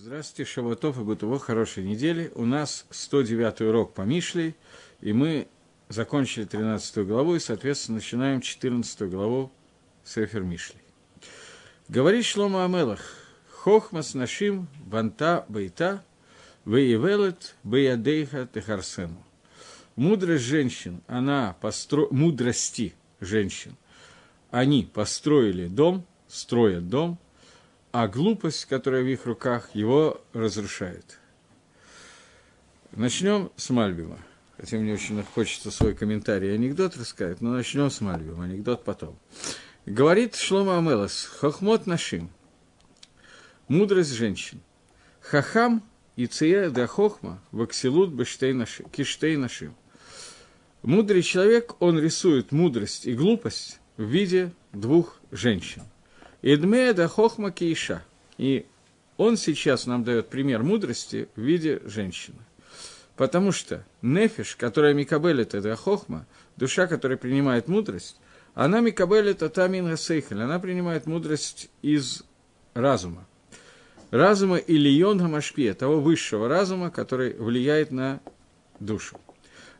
Здравствуйте, Шаватов и Бутово, хорошей недели. У нас 109 урок по Мишлей, и мы закончили 13 главу, и, соответственно, начинаем 14 главу Сефер Мишлей. Говорит Шлома Амелах, Хохмас нашим банта бейта, веевелет беядейха техарсену. Мудрость женщин, она постро... мудрости женщин, они построили дом, строят дом – а глупость, которая в их руках, его разрушает. Начнем с Мальбима. Хотя мне очень хочется свой комментарий и анекдот рассказать, но начнем с Мальбима, анекдот потом. Говорит Шлома Амелос, хохмот нашим, мудрость женщин. Хахам и ция да хохма ваксилут киштей нашим. Мудрый человек, он рисует мудрость и глупость в виде двух женщин – Идмеда хохма кейша. И он сейчас нам дает пример мудрости в виде женщины. Потому что нефиш, которая микабелит это хохма, душа, которая принимает мудрость, она микабелит атамин гасейхель, она принимает мудрость из разума. Разума или йон гамашпия, того высшего разума, который влияет на душу.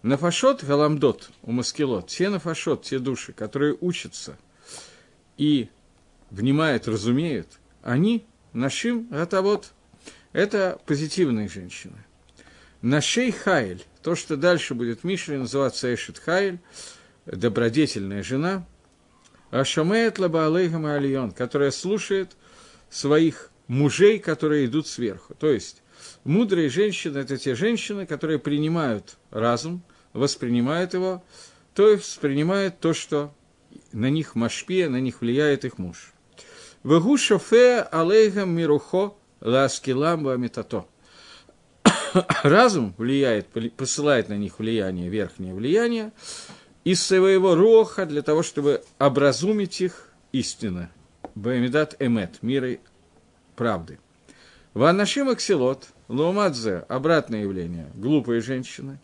Нафашот галамдот у маскилот, те нафашот, те души, которые учатся и внимают, разумеют, они нашим вот Это позитивные женщины. Нашей Хайль, то, что дальше будет в Мишле называться Эшет Хайль, добродетельная жена, Ашамеет Лабаалейхам Алион, которая слушает своих мужей, которые идут сверху. То есть, мудрые женщины – это те женщины, которые принимают разум, воспринимают его, то есть воспринимают то, что на них машпия, на них влияет их муж. Вегу шофе алейхам мирухо ласкилам вамитато. Разум влияет, посылает на них влияние, верхнее влияние, из своего роха для того, чтобы образумить их истинно. Баэмидат эмет, мирой правды. Ванашим аксилот, ломадзе, обратное явление, глупые женщины,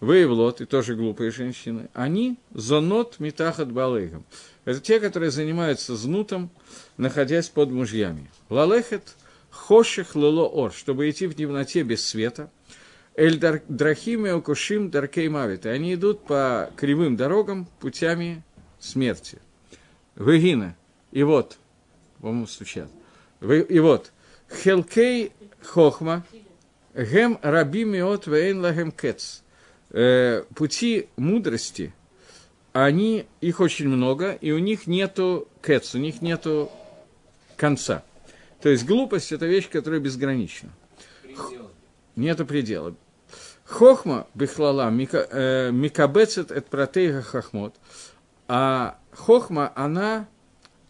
Вейвлот, и тоже глупые женщины, они зонот митахат балейгам. Это те, которые занимаются знутом, находясь под мужьями. Лалехет хоших лело ор, чтобы идти в темноте без света. Эль драхим и окушим даркей мавит. И они идут по кривым дорогам, путями смерти. Вегина. И вот, по-моему, стучат. И вот, хелкей хохма, гем раби миот вейн лагем кец. Э, пути мудрости – они, их очень много, и у них нету кэц, у них нету конца. То есть глупость – это вещь, которая безгранична. Предел. Нету предела. Хохма бихлала э, микабецет эт протейга хахмот. А хохма, она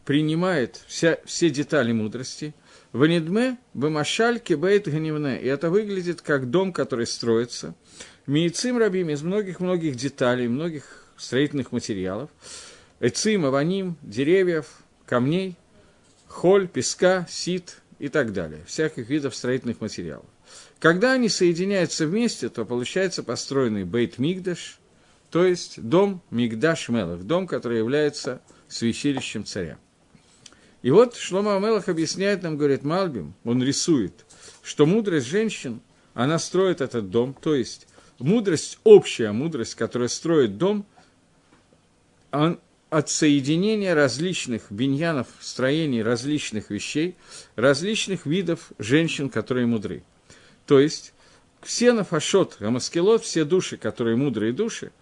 принимает вся, все детали мудрости. Ванидме бамашаль кибейт ганивне. И это выглядит как дом, который строится. Миицим рабим из многих-многих деталей, многих строительных материалов, эцим, аваним, деревьев, камней, холь, песка, сит и так далее, всяких видов строительных материалов. Когда они соединяются вместе, то получается построенный Бейт Мигдаш, то есть дом Мигдаш Мелах, дом, который является свящилищем царя. И вот Шлома Амелах объясняет нам, говорит Малбим, он рисует, что мудрость женщин, она строит этот дом, то есть мудрость, общая мудрость, которая строит дом, от соединения различных биньянов, строений различных вещей, различных видов женщин, которые мудры. То есть, все нафашот, гамаскелот, все души, которые мудрые души,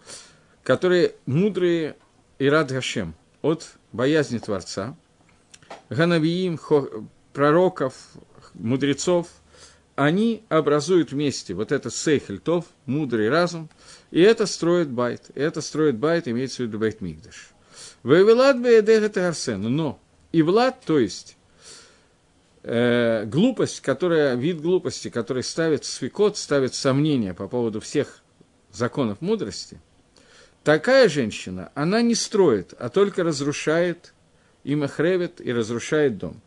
которые мудрые и рад Гашем, от боязни Творца, ганавиим, пророков, мудрецов, они образуют вместе вот это сейхельтов, мудрый разум, и это строит байт. И это строит байт, имеется в виду байт Мигдаш. Вавилат беедехет арсен. Но и влад, то есть э, глупость, которая, вид глупости, который ставит свекот, ставит сомнения по поводу всех законов мудрости, такая женщина, она не строит, а только разрушает и махревит, и разрушает дом.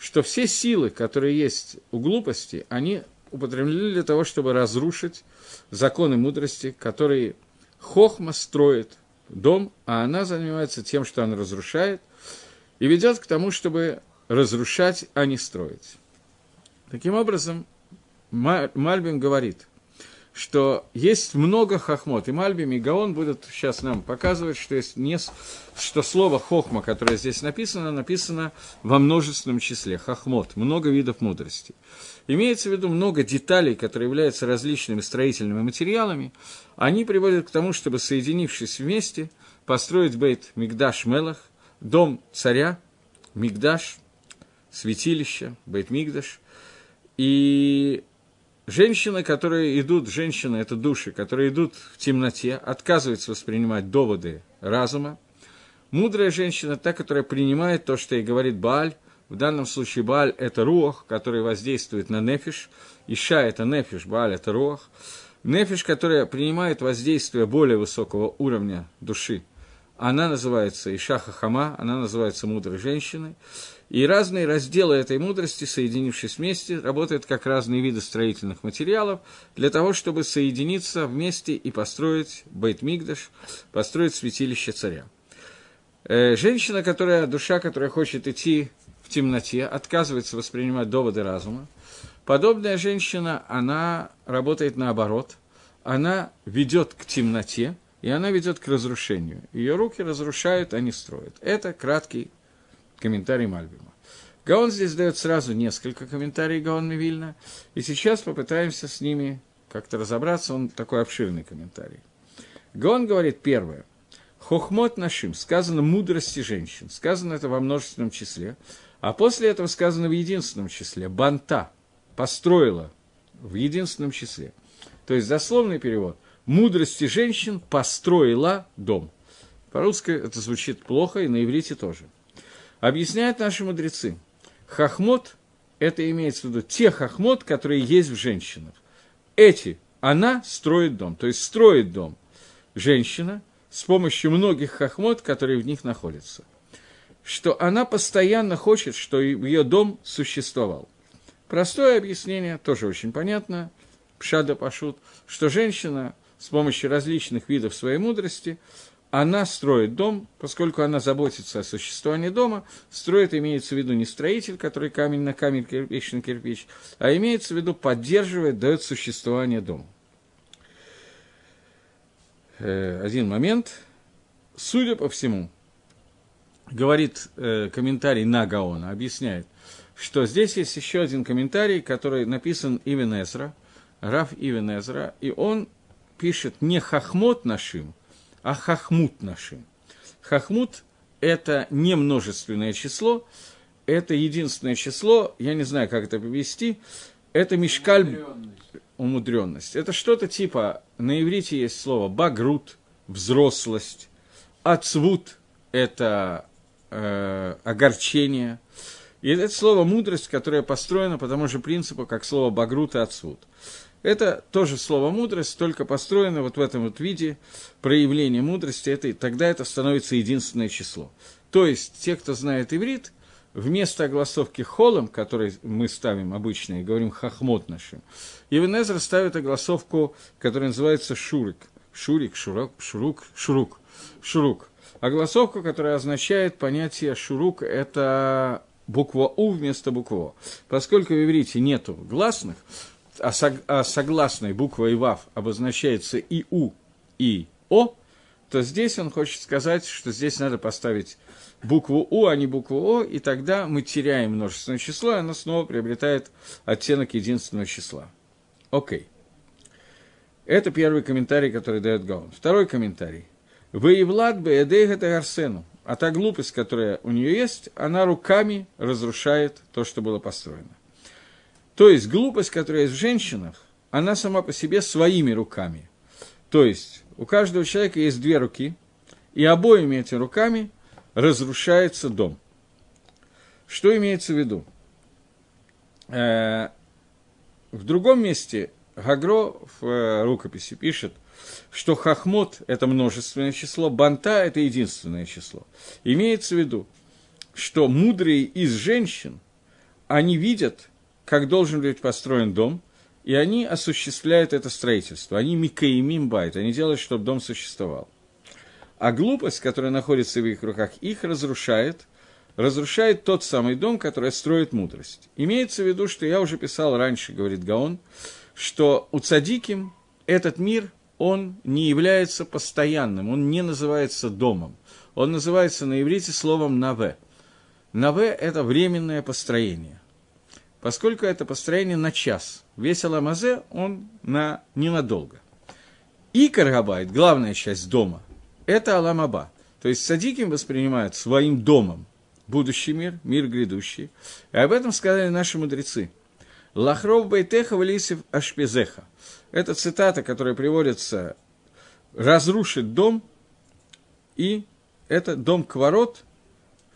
Что все силы, которые есть у глупости, они употреблены для того, чтобы разрушить законы мудрости, которые Хохма строит дом, а она занимается тем, что она разрушает, и ведет к тому, чтобы разрушать, а не строить. Таким образом, Мальбим говорит, что есть много хохмот. И Мальбим, и Гаон будут сейчас нам показывать, что, есть не, что слово хохма, которое здесь написано, написано во множественном числе. Хохмот, много видов мудрости. Имеется в виду много деталей, которые являются различными строительными материалами. Они приводят к тому, чтобы, соединившись вместе, построить бейт Мигдаш Мелах, дом царя, Мигдаш, святилище, бейт Мигдаш. И Женщины, которые идут, женщины – это души, которые идут в темноте, отказываются воспринимать доводы разума. Мудрая женщина – та, которая принимает то, что ей говорит Бааль. В данном случае Бааль – это рух, который воздействует на нефиш. Иша – это нефиш, Бааль – это рух. Нефиш, которая принимает воздействие более высокого уровня души, она называется Иша Хахама, она называется мудрой женщиной. И разные разделы этой мудрости, соединившись вместе, работают как разные виды строительных материалов для того, чтобы соединиться вместе и построить Бейт-Мигдаш, построить святилище царя. Э, женщина, которая, душа, которая хочет идти в темноте, отказывается воспринимать доводы разума, подобная женщина, она работает наоборот, она ведет к темноте, и она ведет к разрушению. Ее руки разрушают, а не строят. Это краткий комментарий Мальбима. Гаон здесь дает сразу несколько комментариев Гаон Вильна, и сейчас попытаемся с ними как-то разобраться, он такой обширный комментарий. Гаон говорит первое. Хохмот нашим, сказано мудрости женщин, сказано это во множественном числе, а после этого сказано в единственном числе. Банта построила в единственном числе. То есть дословный перевод – мудрости женщин построила дом. По-русски это звучит плохо, и на иврите тоже – Объясняют наши мудрецы. Хахмот – это имеется в виду те хахмот, которые есть в женщинах. Эти, она строит дом, то есть строит дом женщина с помощью многих хахмот, которые в них находятся. Что она постоянно хочет, чтобы ее дом существовал. Простое объяснение, тоже очень понятно, пшада пашут, что женщина с помощью различных видов своей мудрости – она строит дом, поскольку она заботится о существовании дома, строит, имеется в виду не строитель, который камень на камень, кирпич на кирпич, а имеется в виду поддерживает, дает существование дому. Э, один момент. Судя по всему, говорит э, комментарий на Гаона, объясняет, что здесь есть еще один комментарий, который написан Ивен Эзра, Раф Ивен Эзра, и он пишет не хахмот нашим, а хахмут нашим. Хахмут – это не множественное число, это единственное число, я не знаю, как это повести, это мешкаль умудренность. умудренность. Это что-то типа, на иврите есть слово багрут, взрослость, ацвут – это э, огорчение, и это слово мудрость, которое построено по тому же принципу, как слово багрут и ацвут. Это тоже слово мудрость, только построено вот в этом вот виде проявления мудрости, это, тогда это становится единственное число. То есть, те, кто знает иврит, вместо огласовки холом, который мы ставим обычно и говорим хахмот нашим, Ивенезер ставит огласовку, которая называется шурик. Шурик, шурок, шурук, шурук, шурук. Огласовка, которая означает понятие шурук, это буква У вместо буквы О. Поскольку в иврите нету гласных, а, сог, а согласной буквой ВАВ обозначается и У, и О, то здесь он хочет сказать, что здесь надо поставить букву У, а не букву О, и тогда мы теряем множественное число, и оно снова приобретает оттенок единственного числа. Окей. Это первый комментарий, который дает Гаон. Второй комментарий. Вы и Влад бы это Арсену. А та глупость, которая у нее есть, она руками разрушает то, что было построено. То есть глупость, которая есть в женщинах, она сама по себе своими руками. То есть у каждого человека есть две руки, и обоими этими руками разрушается дом. Что имеется в виду? Э, в другом месте Гагро в э, рукописи пишет, что хахмот – это множественное число, банта – это единственное число. Имеется в виду, что мудрые из женщин, они видят как должен быть построен дом, и они осуществляют это строительство. Они микаимим байт, они делают, чтобы дом существовал. А глупость, которая находится в их руках, их разрушает, разрушает тот самый дом, который строит мудрость. Имеется в виду, что я уже писал раньше, говорит Гаон, что у цадиким этот мир, он не является постоянным, он не называется домом. Он называется на иврите словом «наве». «Наве» – это временное построение. Поскольку это построение на час, весь Аламазе, он на, ненадолго. И Каргабайт, главная часть дома, это Аламаба. То есть садиким воспринимают своим домом будущий мир, мир грядущий. И об этом сказали наши мудрецы. Лахров Байтеха Валисев Ашпезеха. Это цитата, которая приводится «разрушит дом», и это дом Кворот,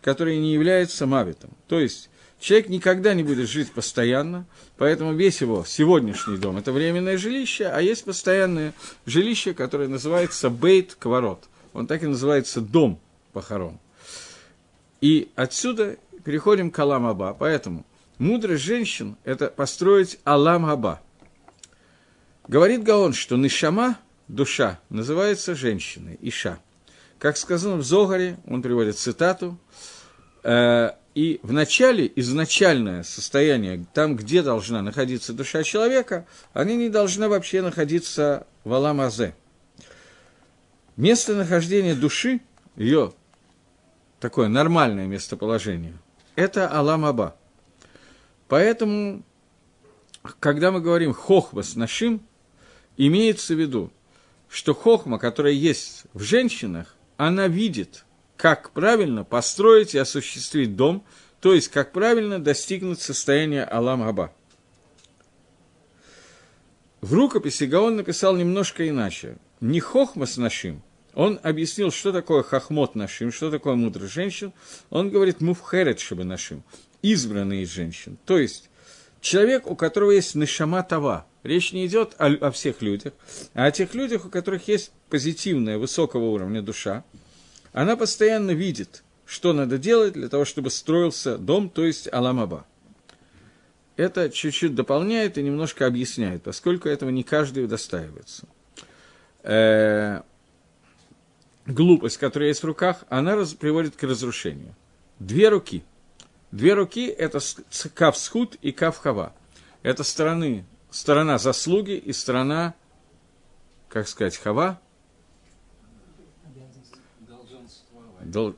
который не является мавитом. То есть человек никогда не будет жить постоянно, поэтому весь его сегодняшний дом – это временное жилище, а есть постоянное жилище, которое называется Бейт Кворот. Он так и называется дом похорон. И отсюда переходим к Алам Аба. Поэтому мудрость женщин – это построить Алам Аба. Говорит Гаон, что Нишама, душа, называется женщиной, Иша. Как сказано в Зогаре, он приводит цитату, э, и в начале изначальное состояние, там, где должна находиться душа человека, она не должна вообще находиться в Аламазе. Местонахождение души, ее такое нормальное местоположение, это Алам Аба. Поэтому, когда мы говорим хохвас нашим, имеется в виду, что хохма, которая есть в женщинах, она видит, как правильно построить и осуществить дом, то есть как правильно достигнуть состояния Алам Аба. В рукописи Гаон написал немножко иначе. Не хохма с нашим – он объяснил, что такое хахмот нашим, что такое мудрость женщин. Он говорит муфхерет чтобы нашим, избранные из женщин. То есть человек, у которого есть нишама тава. Речь не идет о, о всех людях, а о тех людях, у которых есть позитивная, высокого уровня душа. Она постоянно видит, что надо делать для того, чтобы строился дом, то есть Аламаба. Это чуть-чуть дополняет и немножко объясняет, поскольку этого не каждый удостаивается. Э, глупость, которая есть в руках, она приводит к разрушению. Две руки. Две руки – это кав схуд и кав хава. Это стороны, сторона заслуги и сторона, как сказать, хава. Дол...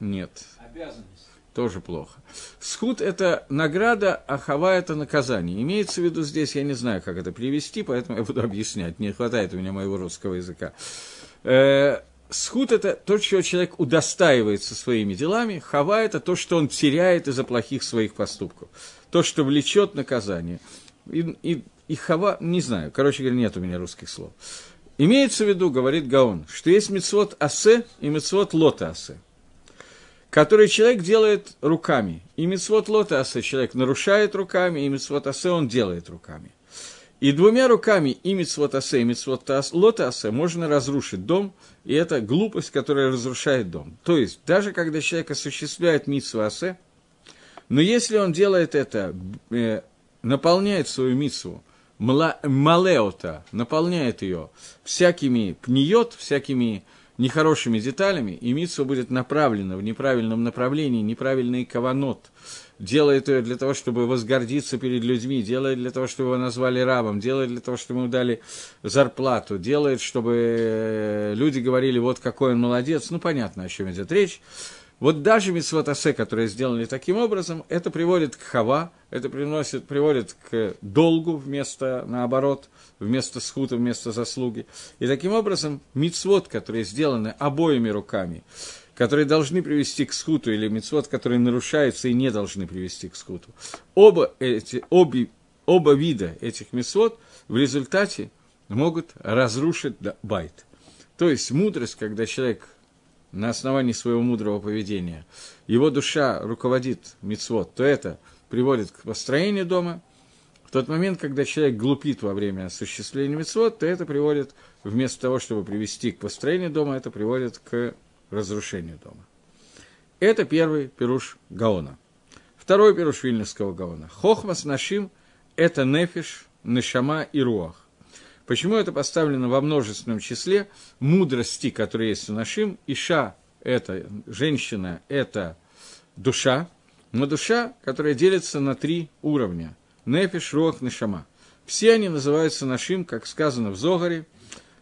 Нет. Обязанность. Тоже плохо. Схуд – это награда, а хава – это наказание. Имеется в виду здесь, я не знаю, как это привести, поэтому я буду объяснять. Не хватает у меня моего русского языка. Э, схуд – это то, чего человек удостаивается своими делами. Хава – это то, что он теряет из-за плохих своих поступков. То, что влечет наказание. И, и, и хава, не знаю, короче говоря, нет у меня русских слов. Имеется в виду, говорит Гаон, что есть мецвод асе и мецвод лота асе, который человек делает руками. И мецвод лота асе человек нарушает руками, и мецвод асе он делает руками – и двумя руками и мицвотасе, и мицвотлотасе можно разрушить дом, и это глупость, которая разрушает дом. То есть, даже когда человек осуществляет мицвоасе, но если он делает это, э, наполняет свою мицву, малеота, наполняет ее всякими пниет, всякими нехорошими деталями, и митсва будет направлена в неправильном направлении, неправильный каванот, делает ее для того, чтобы возгордиться перед людьми, делает для того, чтобы его назвали рабом, делает для того, чтобы ему дали зарплату, делает, чтобы э, люди говорили, вот какой он молодец, ну, понятно, о чем идет речь. Вот даже митцвотасе, которые сделаны таким образом, это приводит к хава, это приносит, приводит к долгу вместо, наоборот, вместо схута, вместо заслуги. И таким образом мицвод, которые сделаны обоими руками, которые должны привести к скуту, или мецвод, которые нарушаются и не должны привести к скуту. Оба, эти, обе, оба вида этих мецвод в результате могут разрушить байт. То есть мудрость, когда человек на основании своего мудрого поведения, его душа руководит мецвод, то это приводит к построению дома. В тот момент, когда человек глупит во время осуществления мецвод, то это приводит, вместо того, чтобы привести к построению дома, это приводит к разрушению дома. Это первый пируш Гаона. Второй пируш Вильнюсского Гаона. Хохмас Нашим – это нефиш, нешама и руах. Почему это поставлено во множественном числе? Мудрости, которые есть у Нашим. Иша – это женщина, это душа, но душа, которая делится на три уровня – нефиш, рох, нешама. Все они называются нашим, как сказано в Зогаре.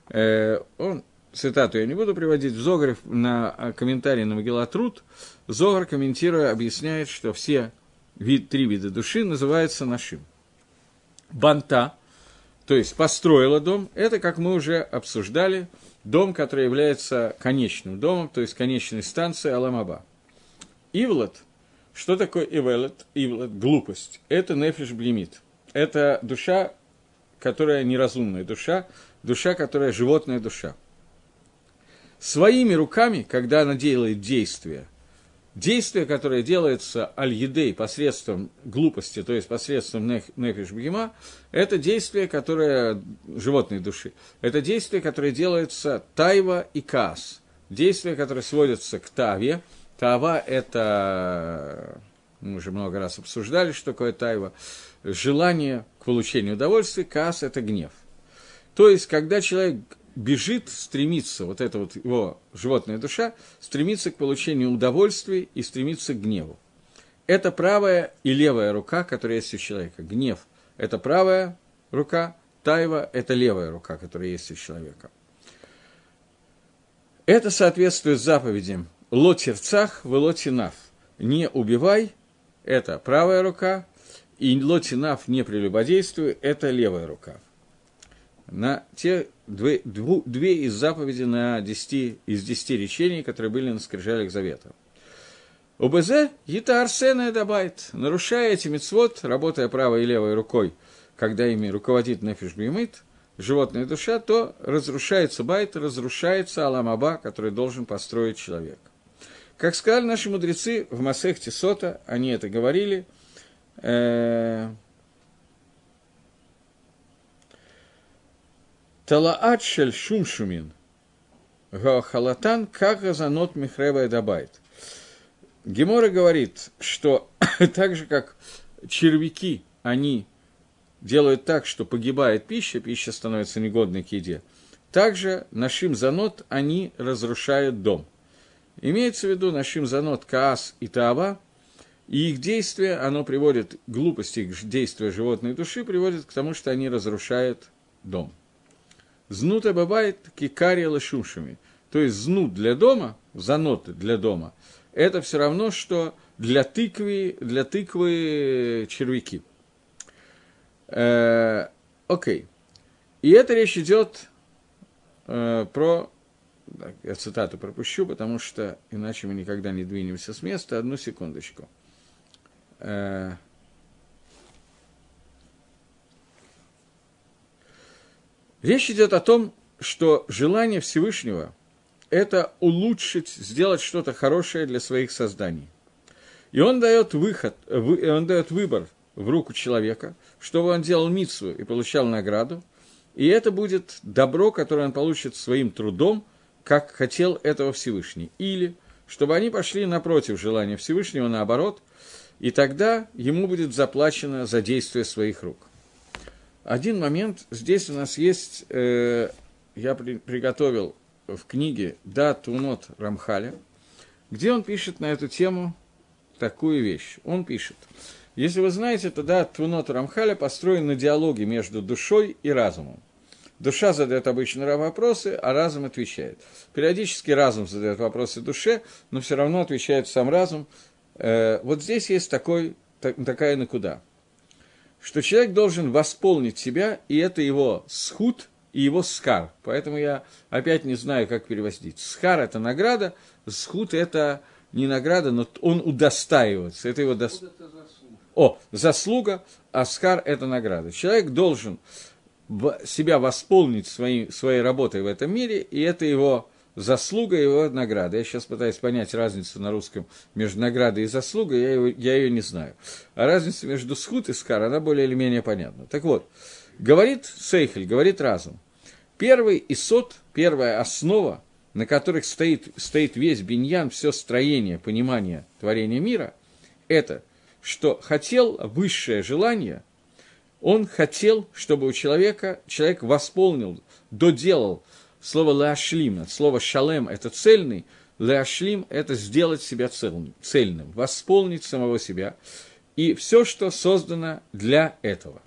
Э, он, цитату я не буду приводить, в Зогаре на э, комментарии на Магеллатруд, Зогар, комментируя, объясняет, что все вид, три вида души называются нашим. Банта, то есть построила дом, это, как мы уже обсуждали, дом, который является конечным домом, то есть конечной станцией Аламаба. Ивлет, что такое Ивелет? Ивлет, глупость. Это нефиш блимит. Это душа, которая неразумная душа, душа, которая животная душа. Своими руками, когда она делает действия, действие, которое делается аль-едей посредством глупости, то есть посредством нефиш бгима, это действие, которое животной души. Это действие, которое делается тайва и каас. Действие, которое сводится к таве. Тава – это, мы уже много раз обсуждали, что такое тайва. Желание к получению удовольствия, каас – это гнев. То есть, когда человек бежит, стремится, вот эта вот его животная душа, стремится к получению удовольствия и стремится к гневу. Это правая и левая рука, которая есть у человека. Гнев – это правая рука, тайва – это левая рука, которая есть у человека. Это соответствует заповедям «Лотирцах, велотинав» – «Не убивай» – это правая рука, и «Лотинав» – «Не прелюбодействуй» – это левая рука – на те две, дву, две из заповедей на десяти, из десяти речений, которые были на скрижалях завета. ОБЗ Ита Арсена добавит, нарушая эти мецвод, работая правой и левой рукой, когда ими руководит Нефиш Бимит, животная душа, то разрушается байт, разрушается Аламаба, который должен построить человек. Как сказали наши мудрецы в Масехте Сота, они это говорили, э, Талаат шель шумшумин. Гаохалатан как газанот михрева дабайт. Гемора говорит, что так же, как червяки, они делают так, что погибает пища, пища становится негодной к еде, также нашим занот они разрушают дом. Имеется в виду нашим занот Каас и Таава, и их действие, оно приводит, глупости их действия животной души приводит к тому, что они разрушают дом. Знута бывает кикария лашушами. То есть знут для дома, заноты для дома, это все равно, что для тыквы, для тыквы червяки. Э, окей. И это речь идет э, про... Так, я цитату пропущу, потому что иначе мы никогда не двинемся с места. Одну секундочку. Э, Речь идет о том, что желание Всевышнего – это улучшить, сделать что-то хорошее для своих созданий. И он дает выход, он дает выбор в руку человека, чтобы он делал митсу и получал награду, и это будет добро, которое он получит своим трудом, как хотел этого Всевышний. Или, чтобы они пошли напротив желания Всевышнего, наоборот, и тогда ему будет заплачено за действие своих рук. Один момент, здесь у нас есть, э, я при, приготовил в книге «Да, Тунот Рамхаля», где он пишет на эту тему такую вещь. Он пишет, если вы знаете, то «Да, Тунот Рамхаля» построен на диалоге между душой и разумом. Душа задает обычно вопросы, а разум отвечает. Периодически разум задает вопросы душе, но все равно отвечает сам разум. Э, вот здесь есть такой, так, такая накуда – что человек должен восполнить себя, и это его схуд и его скар. Поэтому я опять не знаю, как переводить. Схар – это награда, схуд – это не награда, но он удостаивается. Это его дос... О, заслуга, а скар – это награда. Человек должен себя восполнить своей, своей работой в этом мире, и это его заслуга его награда. Я сейчас пытаюсь понять разницу на русском между наградой и заслугой, я, его, я ее не знаю. А разница между схут и скар, она более или менее понятна. Так вот, говорит Сейхель, говорит разум. Первый исот, первая основа, на которых стоит, стоит весь биньян, все строение, понимание творения мира, это, что хотел высшее желание, он хотел, чтобы у человека, человек восполнил, доделал Слово «лаашлим», слово «шалем» – это цельный, Леашлим – это сделать себя цельным, цельным, восполнить самого себя. И все, что создано для этого.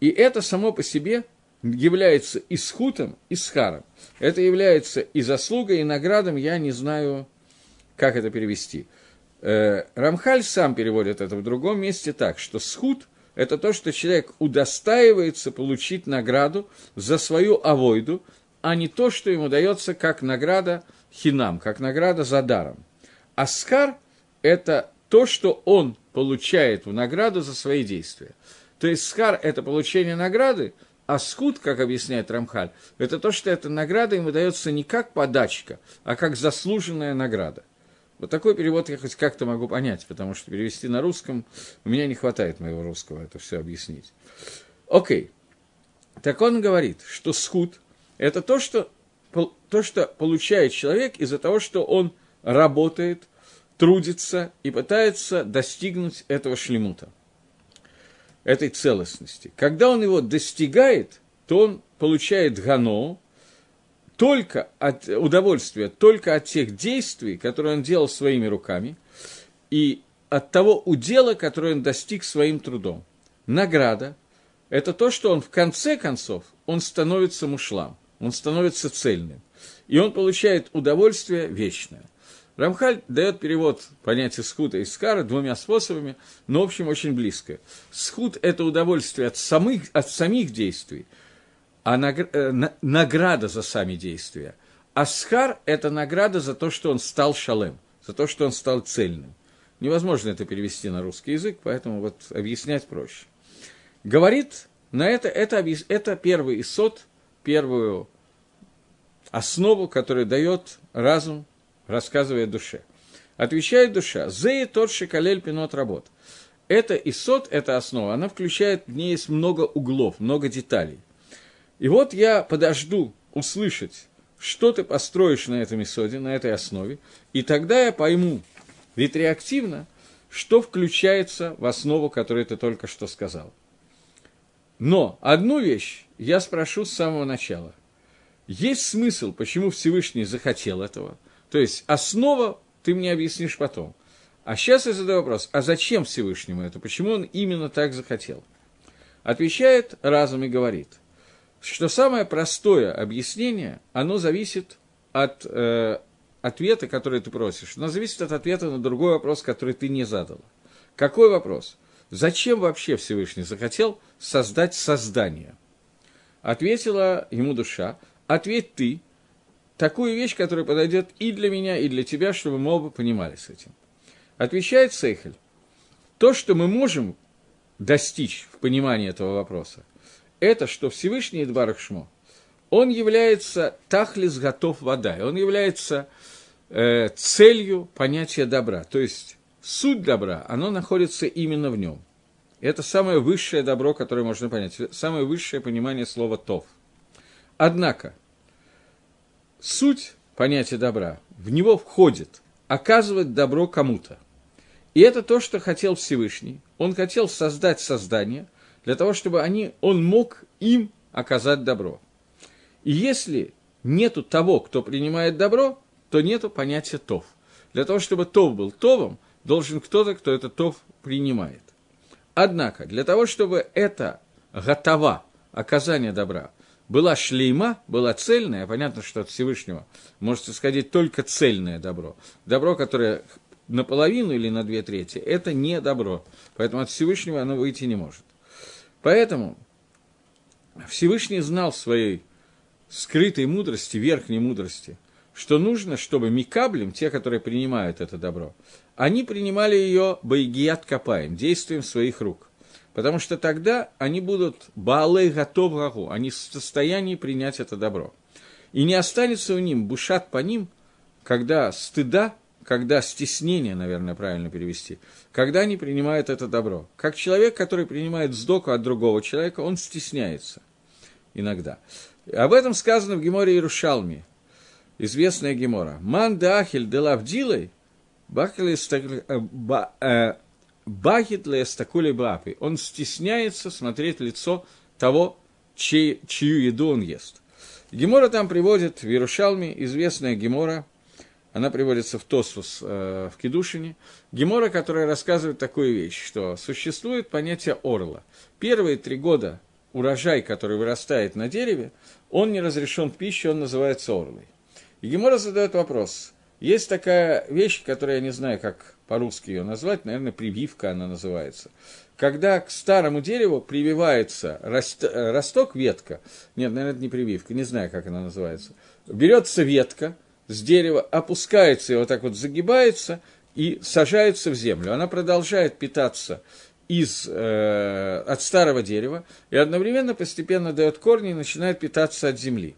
И это само по себе является и схутом, и схаром. Это является и заслугой, и наградом, я не знаю, как это перевести. Э, Рамхаль сам переводит это в другом месте так, что схут – это то, что человек удостаивается получить награду за свою авойду, а не то, что ему дается как награда хинам, как награда за даром. Аскар – это то, что он получает в награду за свои действия. То есть скар – это получение награды, а скут, как объясняет Рамхаль, это то, что эта награда ему дается не как подачка, а как заслуженная награда. Вот такой перевод я хоть как-то могу понять, потому что перевести на русском у меня не хватает моего русского это все объяснить. Окей. Так он говорит, что схуд – это то что, то, что получает человек из-за того, что он работает, трудится и пытается достигнуть этого шлемута, этой целостности. Когда он его достигает, то он получает гано, только от удовольствия, только от тех действий, которые он делал своими руками, и от того удела, который он достиг своим трудом. Награда – это то, что он в конце концов, он становится мушлам, он становится цельным, и он получает удовольствие вечное. Рамхаль дает перевод понятия схута и скара двумя способами, но, в общем, очень близко. Схут – это удовольствие от самих, от самих действий – а э, награда за сами действия. Асхар – это награда за то, что он стал шалем, за то, что он стал цельным. Невозможно это перевести на русский язык, поэтому вот объяснять проще. Говорит на это, это, это первый исот, первую основу, которую дает разум, рассказывая душе. Отвечает душа, «Зеи тот шикалель пинот работ». Это исот, это основа, она включает, в ней есть много углов, много деталей. И вот я подожду услышать, что ты построишь на этом исоде, на этой основе, и тогда я пойму ретреактивно, что включается в основу, которую ты только что сказал. Но одну вещь я спрошу с самого начала. Есть смысл, почему Всевышний захотел этого? То есть основа ты мне объяснишь потом. А сейчас я задаю вопрос, а зачем Всевышнему это? Почему он именно так захотел? Отвечает разум и говорит – что самое простое объяснение, оно зависит от э, ответа, который ты просишь. Оно зависит от ответа на другой вопрос, который ты не задал. Какой вопрос? Зачем вообще Всевышний захотел создать создание? Ответила ему душа, ответь ты, такую вещь, которая подойдет и для меня, и для тебя, чтобы мы оба понимали с этим. Отвечает Сейхель, то, что мы можем достичь в понимании этого вопроса – это, что Всевышний Идбарах Шмо, он является тахлис готов вода, он является э, целью понятия добра. То есть суть добра, оно находится именно в нем. Это самое высшее добро, которое можно понять, самое высшее понимание слова «тов». Однако, суть понятия добра в него входит оказывать добро кому-то. И это то, что хотел Всевышний. Он хотел создать создание – для того, чтобы они, он мог им оказать добро. И если нету того, кто принимает добро, то нету понятия тов. Для того, чтобы тов был товом, должен кто-то, кто это тов принимает. Однако, для того, чтобы это готова, оказание добра, была шлейма, была цельная, понятно, что от Всевышнего может исходить только цельное добро. Добро, которое наполовину или на две трети, это не добро. Поэтому от Всевышнего оно выйти не может. Поэтому Всевышний знал своей скрытой мудрости, верхней мудрости, что нужно, чтобы микаблем, те, которые принимают это добро, они принимали ее байгият копаем, действием своих рук. Потому что тогда они будут баалей готов гагу, они в состоянии принять это добро. И не останется у них бушат по ним, когда стыда когда стеснение, наверное, правильно перевести, когда они принимают это добро. Как человек, который принимает сдоку от другого человека, он стесняется иногда. Об этом сказано в Геморе Иерушалме, известная Гемора. «Ман де ахель де лавдилой, бахит ле стакули бапи». Он стесняется смотреть лицо того, чей, чью еду он ест. Гемора там приводит в Иерушалме, известная Гемора – она приводится в Тосфус э, в Кедушине, Гемора, которая рассказывает такую вещь, что существует понятие орла. Первые три года урожай, который вырастает на дереве, он не разрешен в пищу, он называется орлой. И Гемора задает вопрос. Есть такая вещь, которую я не знаю, как по-русски ее назвать, наверное, прививка она называется. Когда к старому дереву прививается росток, ветка, нет, наверное, это не прививка, не знаю, как она называется, берется ветка с дерева, опускается и вот так вот загибается и сажается в землю. Она продолжает питаться из, э, от старого дерева и одновременно постепенно дает корни и начинает питаться от земли.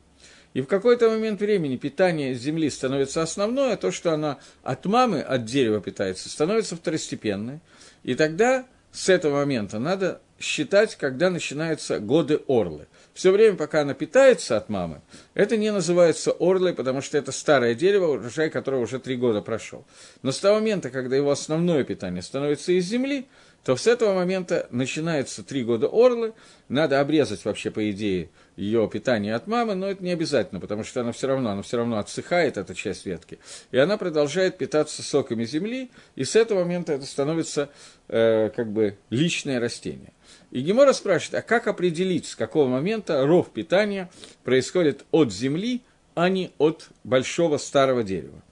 И в какой-то момент времени питание земли становится основное, а то, что она от мамы, от дерева питается, становится второстепенной. И тогда с этого момента надо считать, когда начинаются годы орлы. Все время, пока она питается от мамы, это не называется орлой, потому что это старое дерево, урожай которого уже три года прошел. Но с того момента, когда его основное питание становится из земли, то с этого момента начинается три года орлы, надо обрезать вообще, по идее, ее питание от мамы, но это не обязательно, потому что она все равно, она все равно отсыхает, эта часть ветки, и она продолжает питаться соками земли, и с этого момента это становится э, как бы личное растение. И Гемора спрашивает, а как определить, с какого момента ров питания происходит от земли, а не от большого старого дерева?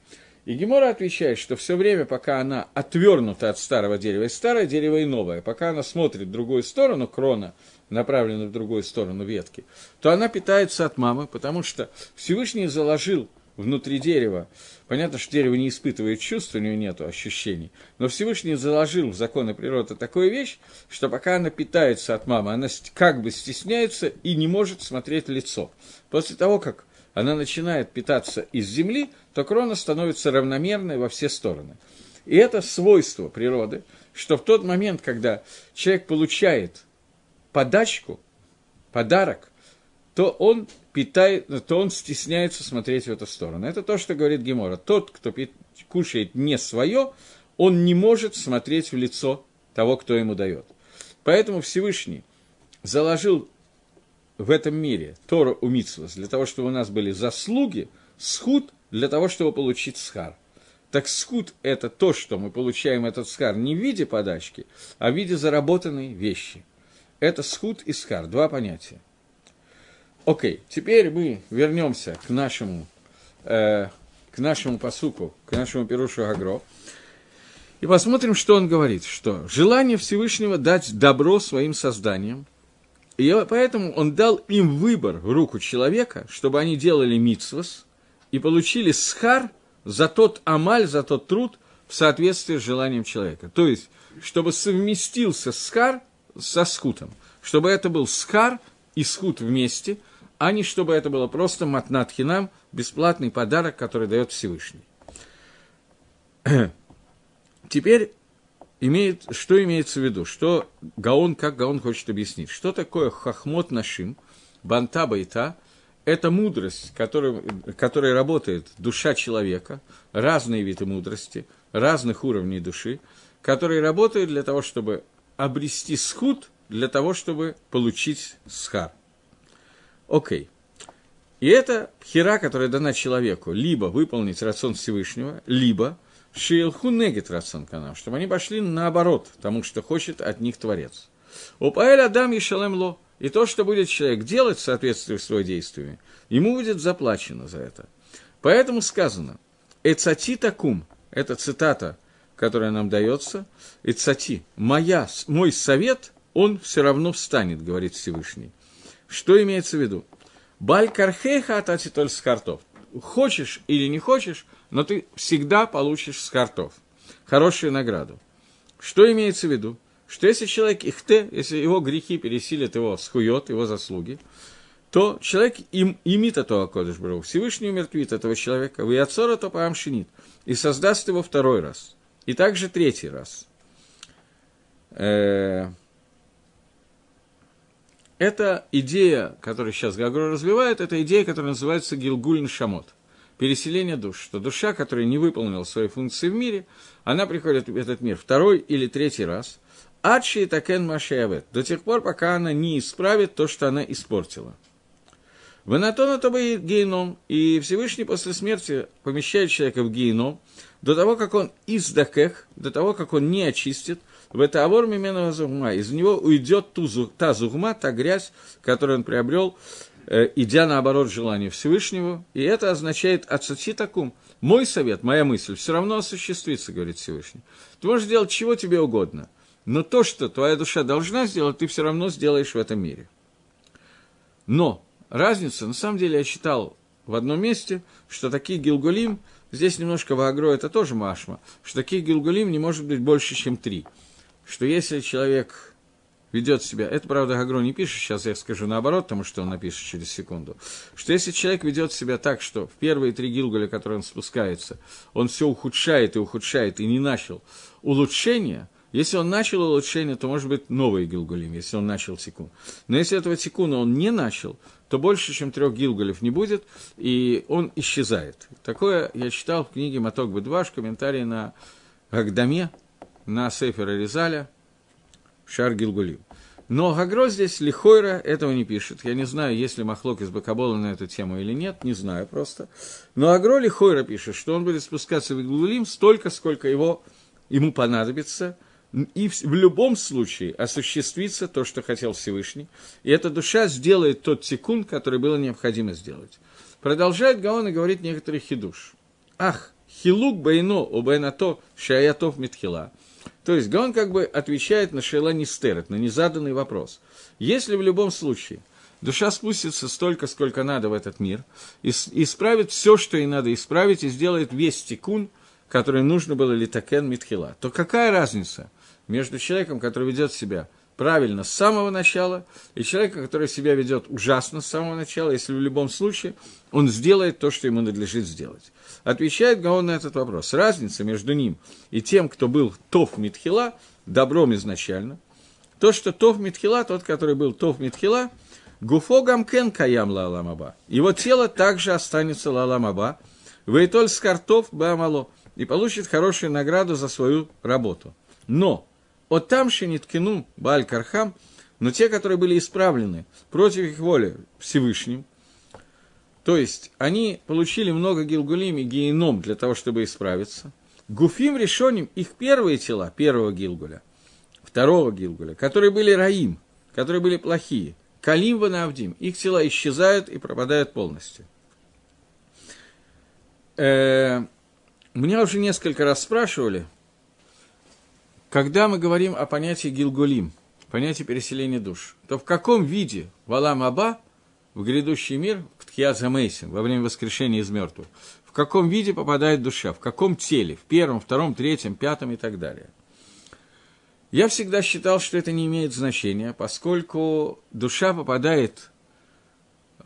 И Гемора отвечает, что все время, пока она отвернута от старого дерева, и старое дерево, и новое, пока она смотрит в другую сторону крона, направленную в другую сторону ветки, то она питается от мамы, потому что Всевышний заложил внутри дерева, понятно, что дерево не испытывает чувств, у него нет ощущений, но Всевышний заложил в законы природы такую вещь, что пока она питается от мамы, она как бы стесняется и не может смотреть лицо. После того, как она начинает питаться из земли, то крона становится равномерной во все стороны. И это свойство природы, что в тот момент, когда человек получает подачку, подарок, то он питает, то он стесняется смотреть в эту сторону. Это то, что говорит Гемора. Тот, кто кушает не свое, он не может смотреть в лицо того, кто ему дает. Поэтому Всевышний заложил в этом мире. Тору у Митсвас для того, чтобы у нас были заслуги, схуд для того, чтобы получить схар. Так схуд – это то, что мы получаем этот схар не в виде подачки, а в виде заработанной вещи – это схуд и схар, два понятия. Окей, теперь мы вернемся к нашему, э, к нашему посуку, к нашему Перушу Агро, и посмотрим, что он говорит, что желание Всевышнего дать добро своим созданиям, и поэтому он дал им выбор в руку человека, чтобы они делали мицвос и получили схар за тот амаль, за тот труд в соответствии с желанием человека. То есть, чтобы совместился схар со скутом. Чтобы это был скар и скут вместе, а не чтобы это было просто матнат хинам, бесплатный подарок, который дает Всевышний. Теперь имеет, что имеется в виду? Что Гаон, как Гаон хочет объяснить? Что такое хахмот нашим, банта байта? Это мудрость, которой, которой работает душа человека, разные виды мудрости, разных уровней души, которые работают для того, чтобы обрести схуд для того, чтобы получить схар. Окей. И это хера, которая дана человеку, либо выполнить рацион Всевышнего, либо шиелху негет рацион канал, чтобы они пошли наоборот тому, что хочет от них Творец. У Паэль Адам и Шалем Ло. И то, что будет человек делать в соответствии с его действиями, ему будет заплачено за это. Поэтому сказано, «Эцати такум» – это цитата которая нам дается, и цати, моя, мой совет, он все равно встанет, говорит Всевышний. Что имеется в виду? Баль кархеха ататитоль с картов. Хочешь или не хочешь, но ты всегда получишь с картов. Хорошую награду. Что имеется в виду? Что если человек ихте, если его грехи пересилят его схует, его заслуги, то человек им имит этого Кодыш Брау. Всевышний умертвит этого человека, вы отцора то поамшинит, и создаст его второй раз. И также третий раз. Э, это идея, которую сейчас Гагро развивает, это идея, которая называется Гилгулин Шамот. Переселение душ, что душа, которая не выполнила свои функции в мире, она приходит в этот мир второй или третий раз, Адши и Такен Машиавет, до тех пор, пока она не исправит то, что она испортила. Ванатона то бы геном, и Всевышний после смерти помещает человека в геном, до того, как он издакех, до того, как он не очистит, в это авор мименова зугма, из него уйдет ту, та зугма, та грязь, которую он приобрел, идя наоборот желанию Всевышнего, и это означает ацати такум. Мой совет, моя мысль, все равно осуществится, говорит Всевышний. Ты можешь делать чего тебе угодно, но то, что твоя душа должна сделать, ты все равно сделаешь в этом мире. Но разница, на самом деле, я читал в одном месте, что такие гилгулим, здесь немножко в агро это тоже машма, что таких гилгулим не может быть больше, чем три. Что если человек ведет себя, это, правда, Агро не пишет, сейчас я скажу наоборот, потому что он напишет через секунду, что если человек ведет себя так, что в первые три гилгуля, которые он спускается, он все ухудшает и ухудшает, и не начал улучшения, если он начал улучшение, то может быть новый гилгулим, если он начал тикун. Но если этого тикуна он не начал, то больше, чем трех гилгулев не будет, и он исчезает. Такое я читал в книге Маток Бедваш, комментарий на Гагдаме, на Сефера Резаля, Шар Гилгулим. Но Гагро здесь Лихойра этого не пишет. Я не знаю, есть ли Махлок из Бакабола на эту тему или нет, не знаю просто. Но Агро Лихойра пишет, что он будет спускаться в Гилгулим столько, сколько его, ему понадобится, и в, в любом случае осуществится то, что хотел Всевышний, и эта душа сделает тот секунд, который было необходимо сделать. Продолжает Гаон и говорит некоторый хидуш. Ах, хилук байно у байнато шаятов митхила. То есть Гаон как бы отвечает на шейла нистерет, на незаданный вопрос. Если в любом случае душа спустится столько, сколько надо в этот мир, и исправит все, что ей надо исправить, и сделает весь тикун, который нужно было литакен митхила, то какая разница – между человеком, который ведет себя правильно с самого начала, и человеком, который себя ведет ужасно с самого начала, если в любом случае он сделает то, что ему надлежит сделать. Отвечает Гаон на этот вопрос. Разница между ним и тем, кто был Тов Митхила, добром изначально, то, что Тов Митхила, тот, который был Тов Митхила, Гуфо Гамкен Каям Лаламаба. Его тело также останется Лаламаба. Вейтоль Скартов Бамало. И получит хорошую награду за свою работу. Но от там ниткину Баль Кархам, но те, которые были исправлены против их воли Всевышним, то есть они получили много гилгулим и геном для того, чтобы исправиться. Гуфим решеним их первые тела, первого гилгуля, второго гилгуля, которые были раим, которые были плохие, калим ванавдим, их тела исчезают и пропадают полностью. Э, меня уже несколько раз спрашивали, когда мы говорим о понятии гилгулим, понятии переселения душ, то в каком виде Валам Аба в грядущий мир, в Тхиаза Мейсин, во время воскрешения из мертвых, в каком виде попадает душа, в каком теле, в первом, втором, третьем, пятом и так далее. Я всегда считал, что это не имеет значения, поскольку душа попадает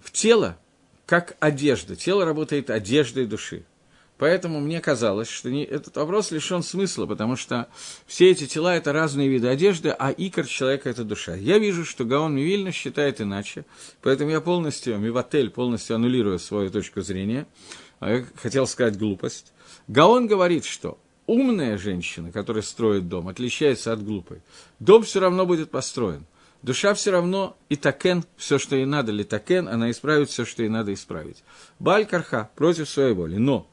в тело, как одежда. Тело работает одеждой души. Поэтому мне казалось, что не, этот вопрос лишен смысла, потому что все эти тела – это разные виды одежды, а икор человека – это душа. Я вижу, что Гаон Мивильна считает иначе, поэтому я полностью, Миватель, полностью аннулирую свою точку зрения. А я хотел сказать глупость. Гаон говорит, что умная женщина, которая строит дом, отличается от глупой. Дом все равно будет построен. Душа все равно и такен, все, что ей надо, ли такен, она исправит все, что ей надо исправить. Баль карха против своей воли. Но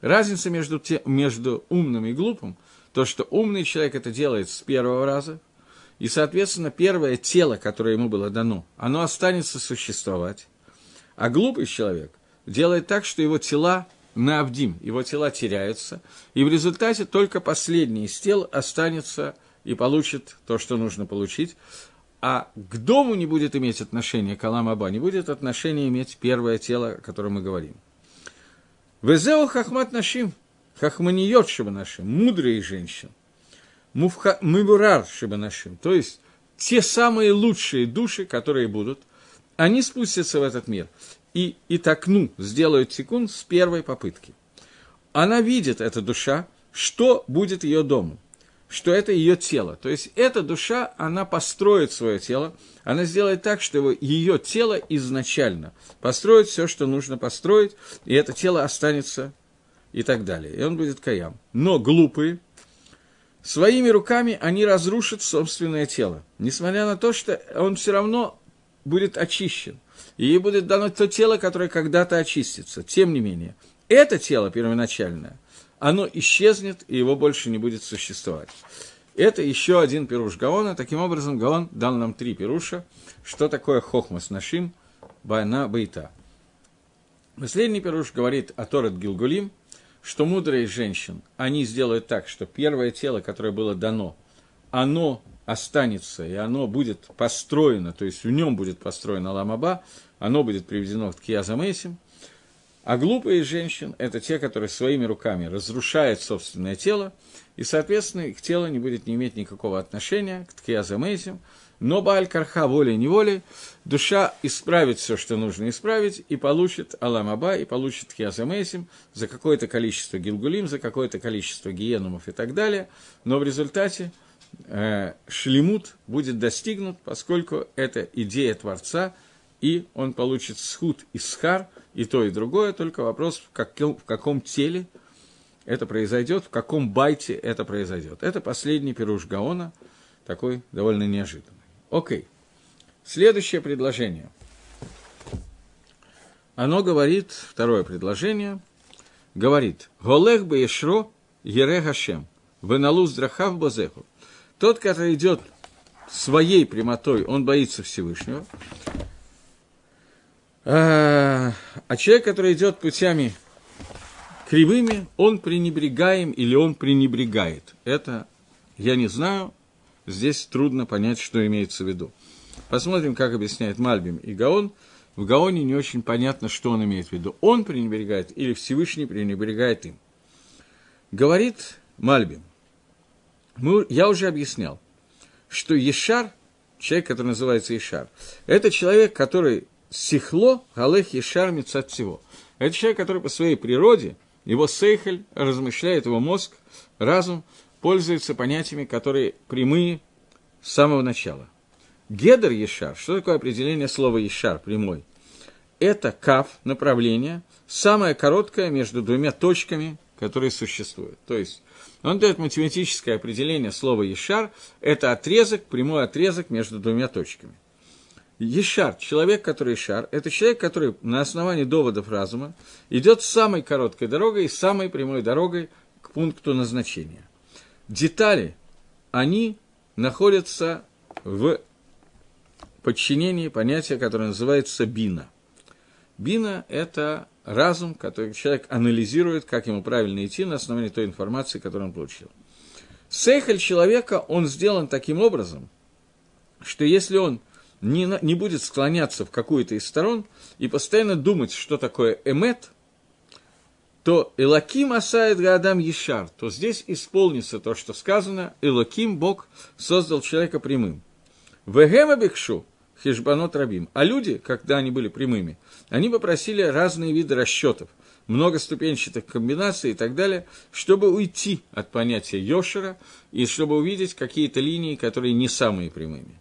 Разница между, те, между умным и глупым, то, что умный человек это делает с первого раза, и, соответственно, первое тело, которое ему было дано, оно останется существовать. А глупый человек делает так, что его тела на его тела теряются, и в результате только последний из тел останется и получит то, что нужно получить, а к дому не будет иметь отношения, к Аламаба, не будет отношения иметь первое тело, о котором мы говорим. Везео хахмат нашим, хахманиот шиба нашим, мудрые женщин. Мывурар шиба нашим, то есть те самые лучшие души, которые будут, они спустятся в этот мир и, и такну, сделают секунд с первой попытки. Она видит, эта душа, что будет ее домом что это ее тело. То есть эта душа, она построит свое тело, она сделает так, что ее тело изначально построит все, что нужно построить, и это тело останется и так далее. И он будет каям. Но глупые, своими руками они разрушат собственное тело. Несмотря на то, что он все равно будет очищен, и ей будет дано то тело, которое когда-то очистится. Тем не менее, это тело первоначальное, оно исчезнет, и его больше не будет существовать. Это еще один пируш Гаона. Таким образом, Гаон дал нам три пируша. Что такое хохмас нашим байна бейта? Последний пируш говорит о Торет Гилгулим, что мудрые женщин, они сделают так, что первое тело, которое было дано, оно останется, и оно будет построено, то есть в нем будет построено Ламаба, оно будет приведено к Киязамесим, а глупые женщин – это те, которые своими руками разрушают собственное тело, и, соответственно, их тело не будет не иметь никакого отношения к Ткиязамейсим, но Бааль-Карха волей-неволей, душа исправит все, что нужно исправить, и получит Аламаба, и получит Ткиязамейсим за какое-то количество гилгулим, за какое-то количество гиенумов и так далее, но в результате э, шлемут будет достигнут, поскольку это идея Творца, и он получит схуд и схар, и то, и другое, только вопрос, в каком, в каком теле – это произойдет, в каком байте это произойдет. Это последний пируш Гаона, такой довольно неожиданный. Окей. Следующее предложение. Оно говорит, второе предложение, говорит, «Голех бы ешро ере гашем, веналуз драхав базеху». Тот, который идет своей прямотой, он боится Всевышнего. А, человек, который идет путями кривыми, он пренебрегаем или он пренебрегает. Это я не знаю, здесь трудно понять, что имеется в виду. Посмотрим, как объясняет Мальбим и Гаон. В Гаоне не очень понятно, что он имеет в виду. Он пренебрегает или Всевышний пренебрегает им. Говорит Мальбим. Мы, я уже объяснял, что Ешар, человек, который называется Ешар, это человек, который сихло, галех Ешар мецат всего. Это человек, который по своей природе – его сейхель размышляет, его мозг, разум пользуется понятиями, которые прямые с самого начала. Гедер Ешар, что такое определение слова Ешар, прямой? Это кав, направление, самое короткое между двумя точками, которые существуют. То есть он дает математическое определение слова Ешар, это отрезок, прямой отрезок между двумя точками – Ешар, человек, который Ешар, это человек, который на основании доводов разума идет самой короткой дорогой и самой прямой дорогой к пункту назначения. Детали, они находятся в подчинении понятия, которое называется бина. Бина – это разум, который человек анализирует, как ему правильно идти на основании той информации, которую он получил. Сейхель человека, он сделан таким образом, что если он не, не будет склоняться в какую-то из сторон и постоянно думать, что такое эмет, то Элаким асает Гадам Ешар, то здесь исполнится то, что сказано, Элаким, Бог, создал человека прямым. Вегема бекшу, хижбанот рабим. А люди, когда они были прямыми, они попросили разные виды расчетов, многоступенчатых комбинаций и так далее, чтобы уйти от понятия Йошера и чтобы увидеть какие-то линии, которые не самые прямыми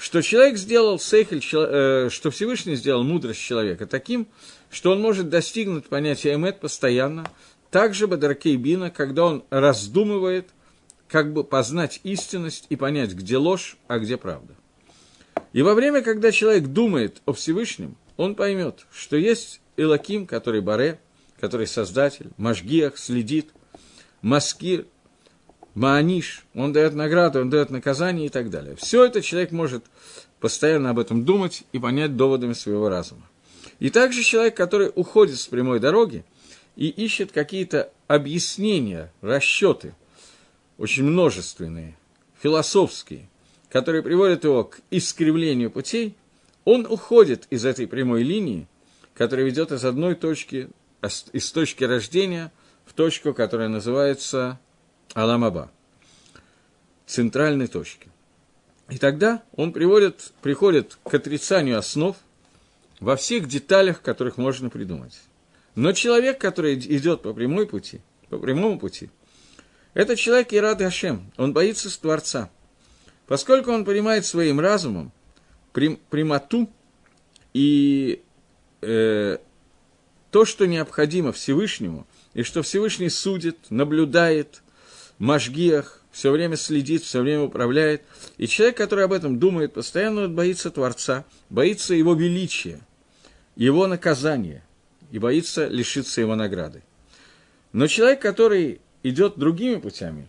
что человек сделал сейхель, э, что Всевышний сделал мудрость человека таким, что он может достигнуть понятия эмет постоянно, также Бадаркей Бина, когда он раздумывает, как бы познать истинность и понять, где ложь, а где правда. И во время, когда человек думает о Всевышнем, он поймет, что есть Элаким, который Баре, который Создатель, Машгиах, следит, Маскир, Мааниш, он дает награду, он дает наказание и так далее. Все это человек может постоянно об этом думать и понять доводами своего разума. И также человек, который уходит с прямой дороги и ищет какие-то объяснения, расчеты, очень множественные, философские, которые приводят его к искривлению путей, он уходит из этой прямой линии, которая ведет из одной точки, из точки рождения в точку, которая называется Аламаба, центральной точки. И тогда он приводит, приходит к отрицанию основ во всех деталях, которых можно придумать. Но человек, который идет по прямой пути, по прямому пути, это человек Ирад Гашем, он боится Творца. Поскольку он понимает своим разумом прям, прямоту и э, то, что необходимо Всевышнему, и что Всевышний судит, наблюдает, Машгиях, все время следит, все время управляет. И человек, который об этом думает, постоянно боится Творца, боится его величия, его наказания, и боится лишиться его награды. Но человек, который идет другими путями,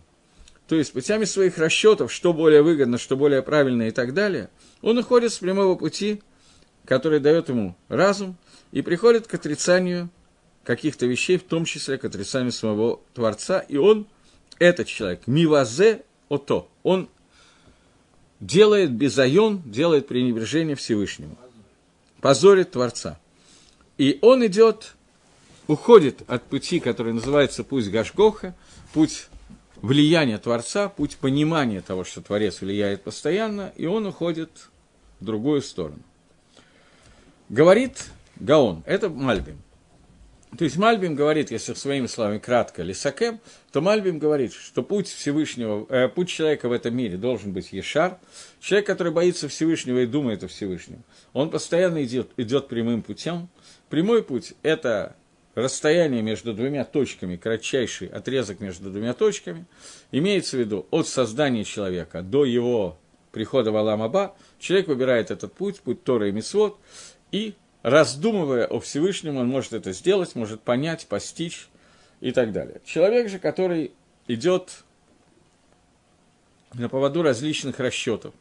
то есть путями своих расчетов, что более выгодно, что более правильно и так далее, он уходит с прямого пути, который дает ему разум, и приходит к отрицанию каких-то вещей, в том числе к отрицанию самого Творца, и он, этот человек, мивазе ото, он делает безайон, делает пренебрежение Всевышнему, позорит Творца. И он идет, уходит от пути, который называется путь Гашгоха, путь влияния Творца, путь понимания того, что Творец влияет постоянно, и он уходит в другую сторону. Говорит Гаон, это Мальбим. То есть Мальбим говорит, если своими словами кратко, Лисакем, то Мальбим говорит, что путь Всевышнего, э, путь человека в этом мире должен быть Ешар. Человек, который боится Всевышнего и думает о Всевышнем, он постоянно идет, идет прямым путем. Прямой путь – это расстояние между двумя точками, кратчайший отрезок между двумя точками, имеется в виду от создания человека до его прихода в Аламаба, человек выбирает этот путь, путь Тора и Мисвод, и раздумывая о Всевышнем, он может это сделать, может понять, постичь и так далее. Человек же, который идет на поводу различных расчетов,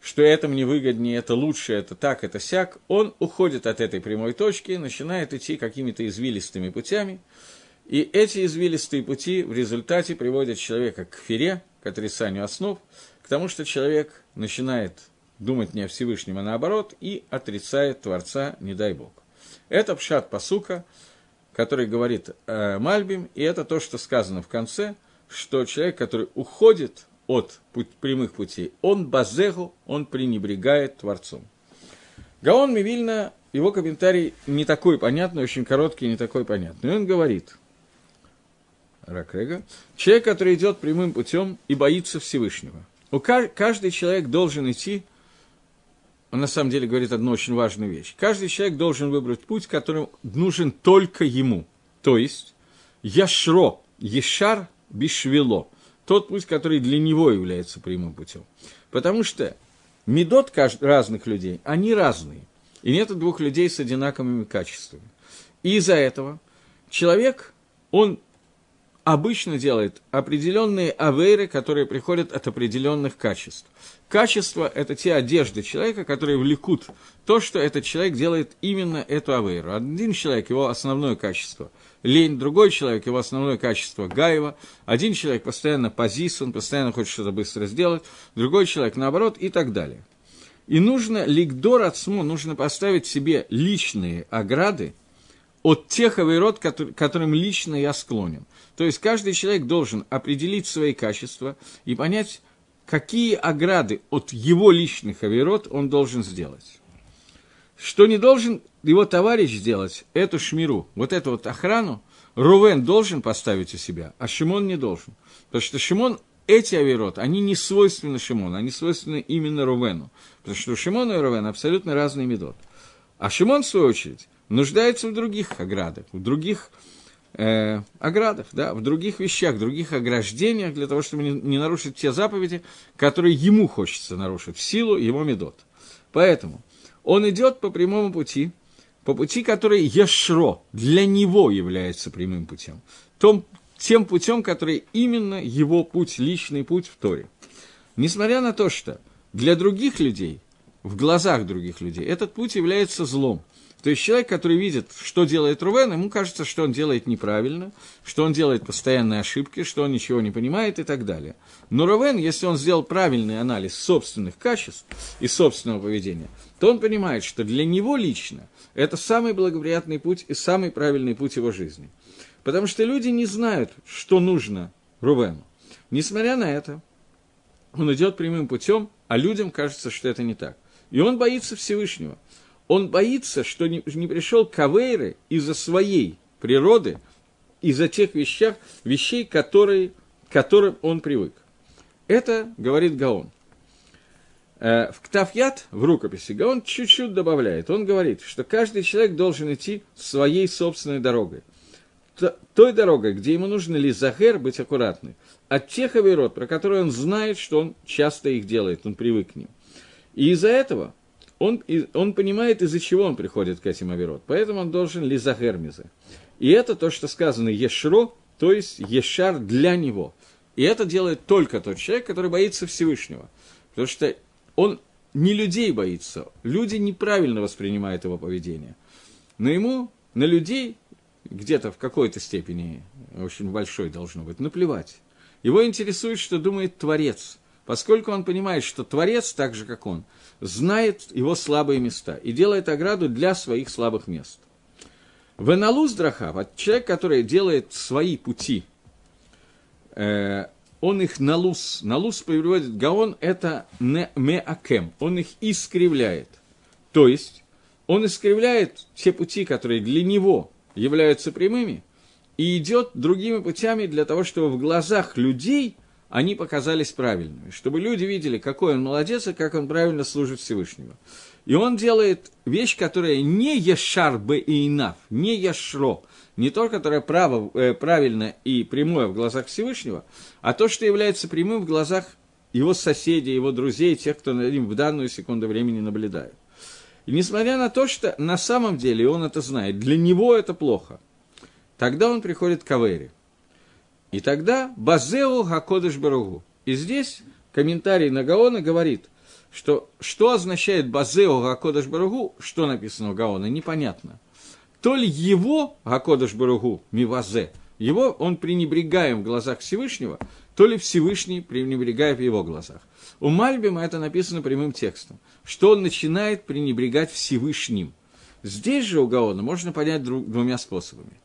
что это мне выгоднее, это лучше, это так, это сяк, он уходит от этой прямой точки, начинает идти какими-то извилистыми путями, и эти извилистые пути в результате приводят человека к фере, к отрицанию основ, к тому, что человек начинает думать не о Всевышнем, а наоборот, и отрицает Творца, не дай Бог. Это пшат посука, который говорит э, Мальбим, и это то, что сказано в конце, что человек, который уходит от путь, прямых путей, он базегу, он пренебрегает Творцом. Гаон Мивильна, его комментарий не такой понятный, очень короткий, не такой понятный. И он говорит, Ракрега, человек, который идет прямым путем и боится Всевышнего. У каждый человек должен идти он на самом деле говорит одну очень важную вещь. Каждый человек должен выбрать путь, который нужен только ему. То есть, яшро, ешар, бишвело. Тот путь, который для него является прямым путем. Потому что медот разных людей, они разные. И нет двух людей с одинаковыми качествами. И из-за этого человек, он обычно делает определенные авейры, которые приходят от определенных качеств. Качество – это те одежды человека, которые влекут то, что этот человек делает именно эту авейру. Один человек – его основное качество – лень, другой человек – его основное качество – гаева, один человек постоянно позис, он постоянно хочет что-то быстро сделать, другой человек – наоборот и так далее. И нужно, ликдор отсму, нужно поставить себе личные ограды от тех авейрот, которым лично я склонен. То есть каждый человек должен определить свои качества и понять, какие ограды от его личных авирот он должен сделать. Что не должен его товарищ сделать, эту шмиру, вот эту вот охрану, Рувен должен поставить у себя, а Шимон не должен. Потому что Шимон, эти авирот, они не свойственны Шимону, они свойственны именно Рувену. Потому что у Шимона и Рувена абсолютно разный медот. А Шимон, в свою очередь, нуждается в других оградах, в других э, оградах, да, в других вещах, в других ограждениях, для того, чтобы не, не нарушить те заповеди, которые ему хочется нарушить, в силу его медот. Поэтому он идет по прямому пути, по пути, который Ешро для него является прямым путем, том, тем путем, который именно его путь, личный путь в Торе. Несмотря на то, что для других людей, в глазах других людей, этот путь является злом – то есть человек, который видит, что делает Рувен, ему кажется, что он делает неправильно, что он делает постоянные ошибки, что он ничего не понимает и так далее. Но Рувен, если он сделал правильный анализ собственных качеств и собственного поведения, то он понимает, что для него лично это самый благоприятный путь и самый правильный путь его жизни. Потому что люди не знают, что нужно Рувену. Несмотря на это, он идет прямым путем, а людям кажется, что это не так. И он боится Всевышнего – он боится, что не, не пришел к Авейре из-за своей природы, из-за тех вещах, вещей, которые, к которым он привык. Это говорит Гаон. Э, в Ктафьят, в рукописи, Гаон чуть-чуть добавляет. Он говорит, что каждый человек должен идти своей собственной дорогой. той дорогой, где ему нужно ли захер быть аккуратным, от тех авирот, про которые он знает, что он часто их делает, он привык к ним. И из-за этого он, он понимает, из-за чего он приходит к этим авирот. Поэтому он должен ли захермизы. И это то, что сказано ешро, то есть ешар для него. И это делает только тот человек, который боится Всевышнего. Потому что он не людей боится, люди неправильно воспринимают его поведение. Но ему на людей где-то в какой-то степени, очень большой должно быть, наплевать. Его интересует, что думает Творец, поскольку он понимает, что Творец, так же как он, знает его слабые места и делает ограду для своих слабых мест. Веналуз Драхав, человек, который делает свои пути, э, он их налуз, налуз переводит Гаон, это не меакем, он их искривляет. То есть, он искривляет те пути, которые для него являются прямыми, и идет другими путями для того, чтобы в глазах людей они показались правильными, чтобы люди видели, какой он молодец и как он правильно служит Всевышнему. И он делает вещь, которая не ешар бы и инав, не яшро, не то, которое право, э, правильно и прямое в глазах Всевышнего, а то, что является прямым в глазах его соседей, его друзей, тех, кто над ним в данную секунду времени наблюдает. И несмотря на то, что на самом деле он это знает, для него это плохо, тогда он приходит к Авере – и тогда Базеу Гакодыш Баругу. И здесь комментарий на Гаона говорит, что что означает Базеу Гакодыш Баругу, что написано у Гаона, непонятно. То ли его Гакодыш Баругу, Мивазе, его он пренебрегаем в глазах Всевышнего, то ли Всевышний пренебрегает в его глазах. У Мальбима это написано прямым текстом, что он начинает пренебрегать Всевышним. Здесь же у Гаона можно понять двумя способами.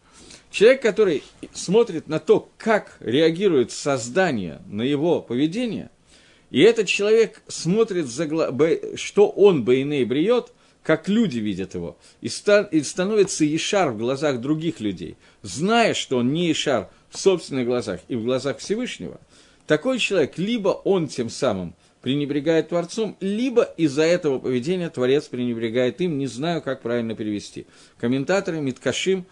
Человек, который смотрит на то, как реагирует создание на его поведение, и этот человек смотрит, за что он Бейней бреет, как люди видят его, и, и становится Ешар в глазах других людей, зная, что он не Ешар в собственных глазах и в глазах Всевышнего, такой человек, либо он тем самым пренебрегает Творцом, либо из-за этого поведения Творец пренебрегает им, не знаю, как правильно перевести. Комментаторы Миткашим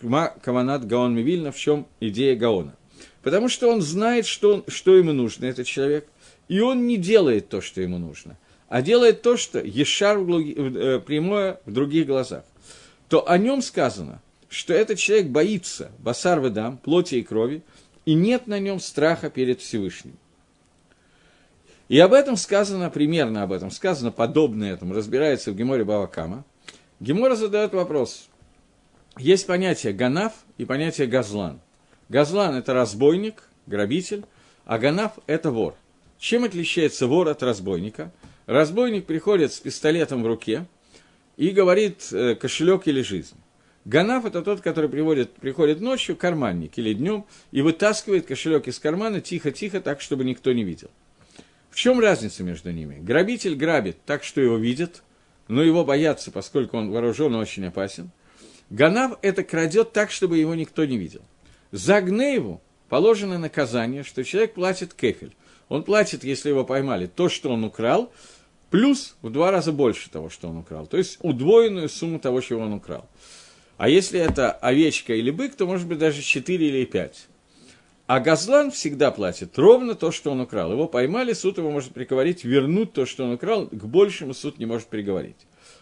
Каванат Гаон Мивильна, в чем идея Гаона. Потому что он знает, что, он, что ему нужно, этот человек, и он не делает то, что ему нужно, а делает то, что Ешар э, прямое в других глазах. То о нем сказано, что этот человек боится басар ведам, плоти и крови, и нет на нем страха перед Всевышним. И об этом сказано, примерно об этом сказано, подобно этому, разбирается в Геморе Бавакама. Гемора задает вопрос, есть понятие ганаф и понятие газлан. Газлан – это разбойник, грабитель, а ганаф – это вор. Чем отличается вор от разбойника? Разбойник приходит с пистолетом в руке и говорит э, кошелек или жизнь. Ганаф – это тот, который приводит, приходит ночью, карманник или днем, и вытаскивает кошелек из кармана тихо-тихо, так, чтобы никто не видел. В чем разница между ними? Грабитель грабит так, что его видят, но его боятся, поскольку он вооружен и очень опасен. Ганав это крадет так, чтобы его никто не видел. За Гнееву положено наказание, что человек платит кефель. Он платит, если его поймали, то, что он украл, плюс в два раза больше того, что он украл. То есть удвоенную сумму того, чего он украл. А если это овечка или бык, то может быть даже 4 или 5. А Газлан всегда платит ровно то, что он украл. Его поймали, суд его может приговорить, вернуть то, что он украл, к большему суд не может приговорить.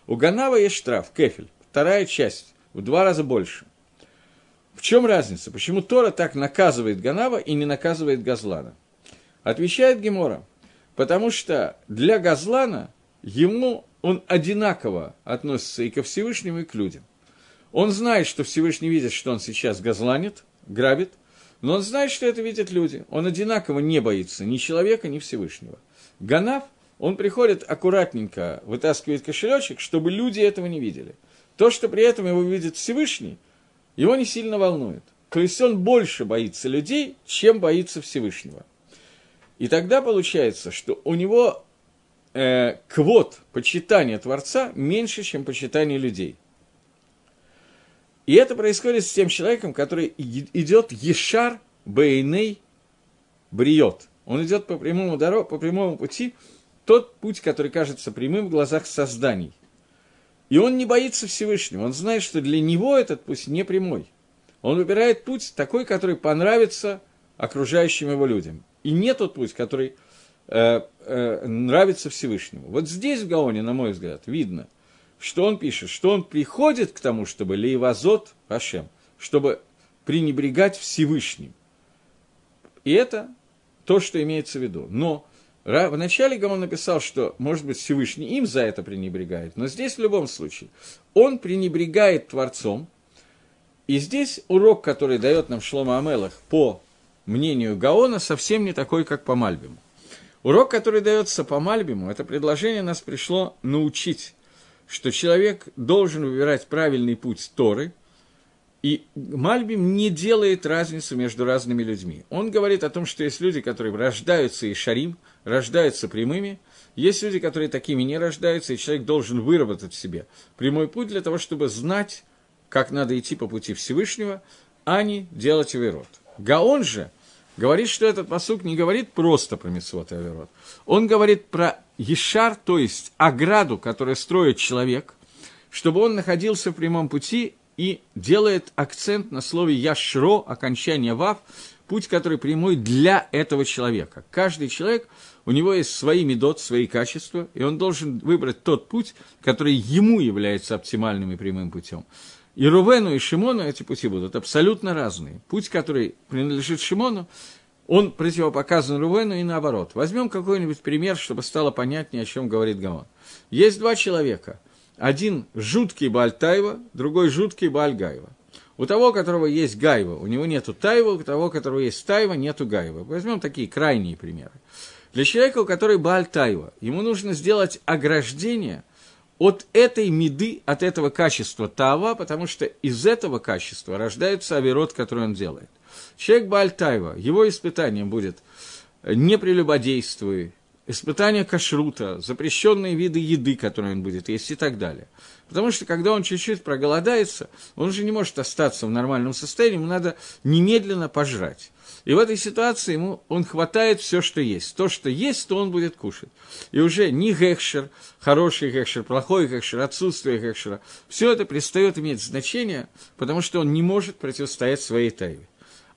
У Ганава есть штраф, кефель, вторая часть в два раза больше. В чем разница? Почему Тора так наказывает Ганава и не наказывает Газлана? Отвечает Гемора, потому что для Газлана ему он одинаково относится и ко Всевышнему, и к людям. Он знает, что Всевышний видит, что он сейчас газланит, грабит, но он знает, что это видят люди. Он одинаково не боится ни человека, ни Всевышнего. Ганав, он приходит аккуратненько, вытаскивает кошелечек, чтобы люди этого не видели – то, что при этом его видит Всевышний, его не сильно волнует. То есть он больше боится людей, чем боится Всевышнего. И тогда получается, что у него э, квот почитания Творца меньше, чем почитание людей. И это происходит с тем человеком, который идет Ешар Бейней Бриот. Он идет по прямому, дорогу, по прямому пути, тот путь, который кажется прямым в глазах созданий – и он не боится Всевышнего, он знает, что для него этот путь не прямой. Он выбирает путь такой, который понравится окружающим его людям. И не тот путь, который э, э, нравится Всевышнему. Вот здесь в Гаоне, на мой взгляд, видно, что он пишет, что он приходит к тому, чтобы лейвазот Хашем, чтобы пренебрегать Всевышним. И это то, что имеется в виду. Но вначале Гамон написал, что, может быть, Всевышний им за это пренебрегает, но здесь в любом случае он пренебрегает Творцом, и здесь урок, который дает нам Шлома Амелах по мнению Гаона, совсем не такой, как по Мальбиму. Урок, который дается по Мальбиму, это предложение нас пришло научить, что человек должен выбирать правильный путь Торы, и Мальбим не делает разницу между разными людьми. Он говорит о том, что есть люди, которые рождаются и шарим, рождаются прямыми, есть люди, которые такими не рождаются, и человек должен выработать в себе прямой путь для того, чтобы знать, как надо идти по пути Всевышнего, а не делать Аверот. Гаон же говорит, что этот посук не говорит просто про Митцвот и Аверот. Он говорит про Ешар, то есть ограду, которую строит человек, чтобы он находился в прямом пути и делает акцент на слове «яшро», окончание «вав», путь, который прямой для этого человека. Каждый человек, у него есть свои медот, свои качества, и он должен выбрать тот путь, который ему является оптимальным и прямым путем. И Рувену, и Шимону эти пути будут абсолютно разные. Путь, который принадлежит Шимону, он противопоказан Рувену и наоборот. Возьмем какой-нибудь пример, чтобы стало понятнее, о чем говорит Гамон. Есть два человека. Один жуткий Бальтаева, другой жуткий Бальгаева. У того, у которого есть Гаева, у него нету Таева, у того, у которого есть Таева, нету Гаева. Возьмем такие крайние примеры. Для человека, у которого Бааль Таева, ему нужно сделать ограждение – от этой меды, от этого качества Тава, потому что из этого качества рождается авирот, который он делает. Человек Бальтаева, его испытание будет не прелюбодействуй, испытание кашрута, запрещенные виды еды, которые он будет есть и так далее. Потому что когда он чуть-чуть проголодается, он же не может остаться в нормальном состоянии, ему надо немедленно пожрать. И в этой ситуации ему он хватает все, что есть. То, что есть, то он будет кушать. И уже ни гекшер, хороший гекшер, плохой гекшер, отсутствие гекшера, все это перестает иметь значение, потому что он не может противостоять своей тайве.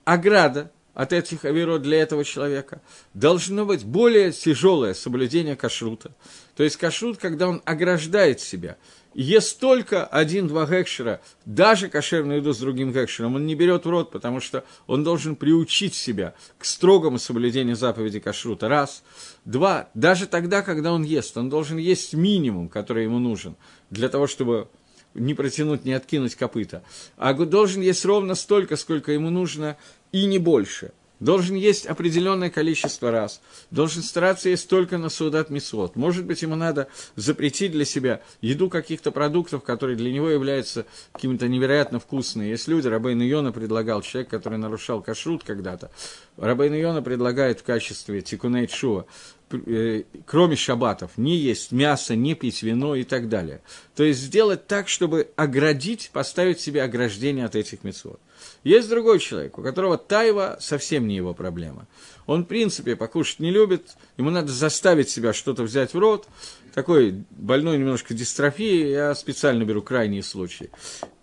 Ограда от этих авирот для этого человека должно быть более тяжелое соблюдение кашрута. То есть кашрут, когда он ограждает себя – ест только один-два гекшера, даже кошерную еду с другим гекшером, он не берет в рот, потому что он должен приучить себя к строгому соблюдению заповеди кашрута. Раз. Два. Даже тогда, когда он ест, он должен есть минимум, который ему нужен, для того, чтобы не протянуть, не откинуть копыта. А должен есть ровно столько, сколько ему нужно, и не больше – должен есть определенное количество раз, должен стараться есть только на судат мисвод. Может быть, ему надо запретить для себя еду каких-то продуктов, которые для него являются какими-то невероятно вкусными. Есть люди, Рабейн Йона предлагал, человек, который нарушал кашрут когда-то, Рабейн Йона предлагает в качестве тикуней шуа Э, кроме шабатов, не есть мясо, не пить вино и так далее. То есть сделать так, чтобы оградить, поставить себе ограждение от этих мецвод. Есть другой человек, у которого тайва совсем не его проблема. Он, в принципе, покушать не любит, ему надо заставить себя что-то взять в рот. Такой больной немножко дистрофии, я специально беру крайние случаи.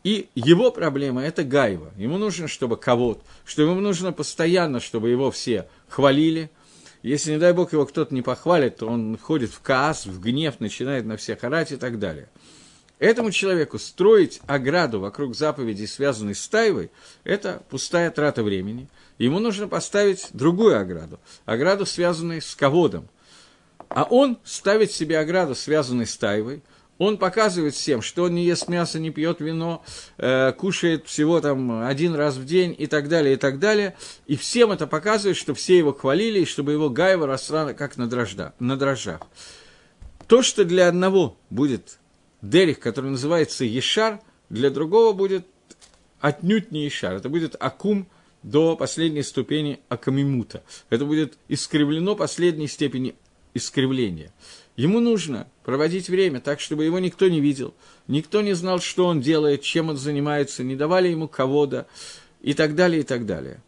И его проблема – это гайва. Ему нужно, чтобы кого-то, что ему нужно постоянно, чтобы его все хвалили – если, не дай бог, его кто-то не похвалит, то он входит в каас, в гнев, начинает на всех орать и так далее. Этому человеку строить ограду вокруг заповедей, связанной с тайвой, это пустая трата времени. Ему нужно поставить другую ограду, ограду, связанную с ководом. А он ставит себе ограду, связанную с тайвой – он показывает всем, что он не ест мясо, не пьет вино, э, кушает всего там один раз в день и так далее, и так далее. И всем это показывает, что все его хвалили, и чтобы его гайва росла как на, дрожжах, на дрожжах. То, что для одного будет Дерих, который называется Ешар, для другого будет отнюдь не Ешар. Это будет Акум до последней ступени Акамимута. Это будет искривлено последней степени искривления. Ему нужно проводить время так, чтобы его никто не видел, никто не знал, что он делает, чем он занимается, не давали ему кого-то и так далее, и так далее.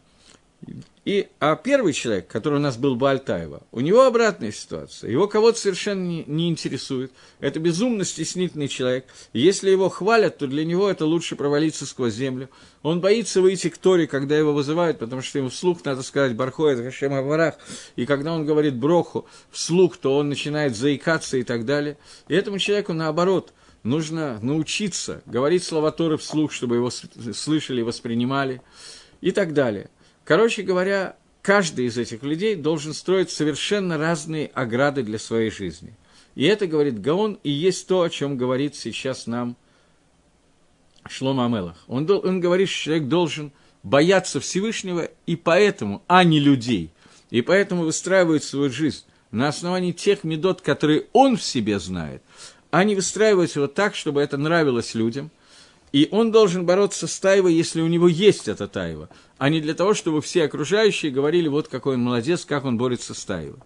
И, а первый человек, который у нас был Бальтаева, у него обратная ситуация. Его кого-то совершенно не, не интересует. Это безумно стеснительный человек. Если его хвалят, то для него это лучше провалиться сквозь землю. Он боится выйти к Торе, когда его вызывают, потому что ему вслух надо сказать Бархоет Хашем Аварах. И когда он говорит Броху вслух, то он начинает заикаться и так далее. И этому человеку, наоборот, нужно научиться говорить слова Торы вслух, чтобы его слышали, воспринимали и так далее. Короче говоря, каждый из этих людей должен строить совершенно разные ограды для своей жизни. И это, говорит Гаон, и есть то, о чем говорит сейчас нам Шлома Амелах. Он, он говорит, что человек должен бояться Всевышнего и поэтому, а не людей. И поэтому выстраивает свою жизнь на основании тех медот, которые он в себе знает, а не выстраивать его так, чтобы это нравилось людям, и он должен бороться с Таевой, если у него есть эта Таева, а не для того, чтобы все окружающие говорили, вот какой он молодец, как он борется с Таевой.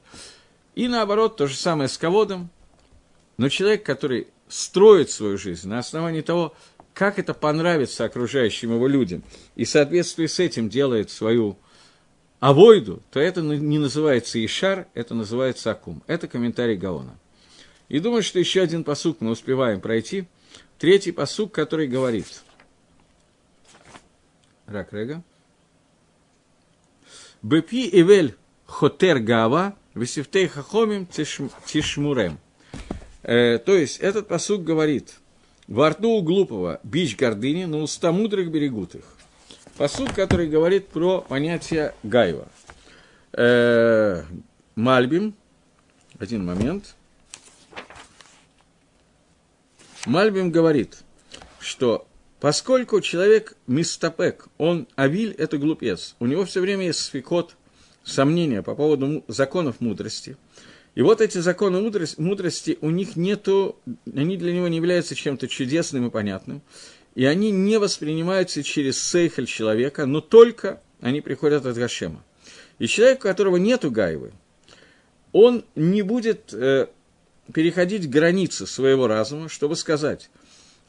И наоборот, то же самое с Ководом. Но человек, который строит свою жизнь на основании того, как это понравится окружающим его людям, и в соответствии с этим делает свою авойду, то это не называется Ишар, это называется Акум. Это комментарий Гаона. И думаю, что еще один посук мы успеваем пройти – Третий посук, который говорит. Рак Рега. Бепи Ивель Хотер Гава, Висифтей Хахомим Тишмурем. Э, то есть, этот посук говорит, во рту у глупого бич гордыни, но уста мудрых берегут их. Посук, который говорит про понятие Гайва. Э, Мальбим, один момент – Мальбим говорит, что поскольку человек мистопек, он авиль – это глупец, у него все время есть сфикот, сомнения по поводу законов мудрости. И вот эти законы мудрости, мудрости у них нету, они для него не являются чем-то чудесным и понятным, и они не воспринимаются через сейхаль человека, но только они приходят от Гашема. И человек, у которого нету гайвы, он не будет э, переходить границы своего разума, чтобы сказать,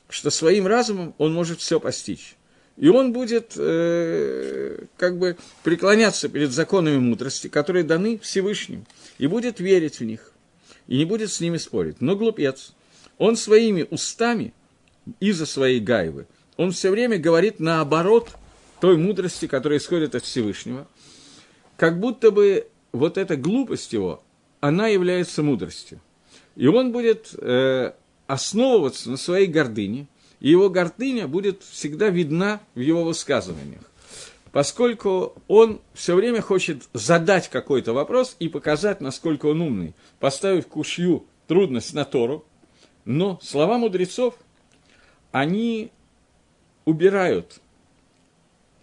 что своим разумом он может все постичь. И он будет э, как бы преклоняться перед законами мудрости, которые даны Всевышним, и будет верить в них, и не будет с ними спорить. Но глупец, он своими устами, из-за своей гайвы, он все время говорит наоборот той мудрости, которая исходит от Всевышнего, как будто бы вот эта глупость его, она является мудростью. И он будет э, основываться на своей гордыне, и его гордыня будет всегда видна в его высказываниях. Поскольку он все время хочет задать какой-то вопрос и показать, насколько он умный, поставив кушью трудность на Тору, но слова мудрецов, они убирают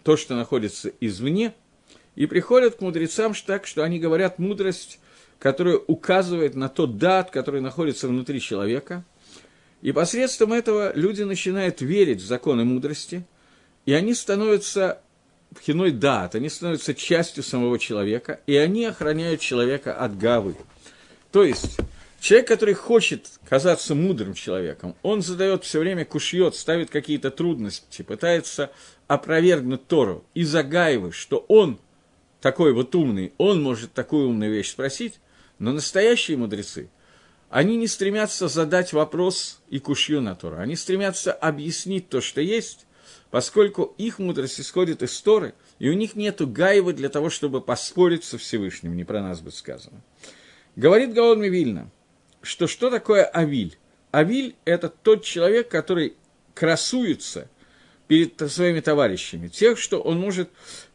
то, что находится извне, и приходят к мудрецам так, что они говорят мудрость которая указывает на тот дат, который находится внутри человека. И посредством этого люди начинают верить в законы мудрости, и они становятся пхиной дат, они становятся частью самого человека, и они охраняют человека от гавы. То есть, человек, который хочет казаться мудрым человеком, он задает все время кушьет, ставит какие-то трудности, пытается опровергнуть Тору из-за гайвы, что он такой вот умный, он может такую умную вещь спросить, но настоящие мудрецы, они не стремятся задать вопрос и кушью на Тору, они стремятся объяснить то, что есть, поскольку их мудрость исходит из Торы, и у них нет гаева для того, чтобы поспорить со Всевышним, не про нас будет сказано. Говорит Гаон Вильна, что что такое Авиль? Авиль – это тот человек, который красуется перед своими товарищами, тех, что он может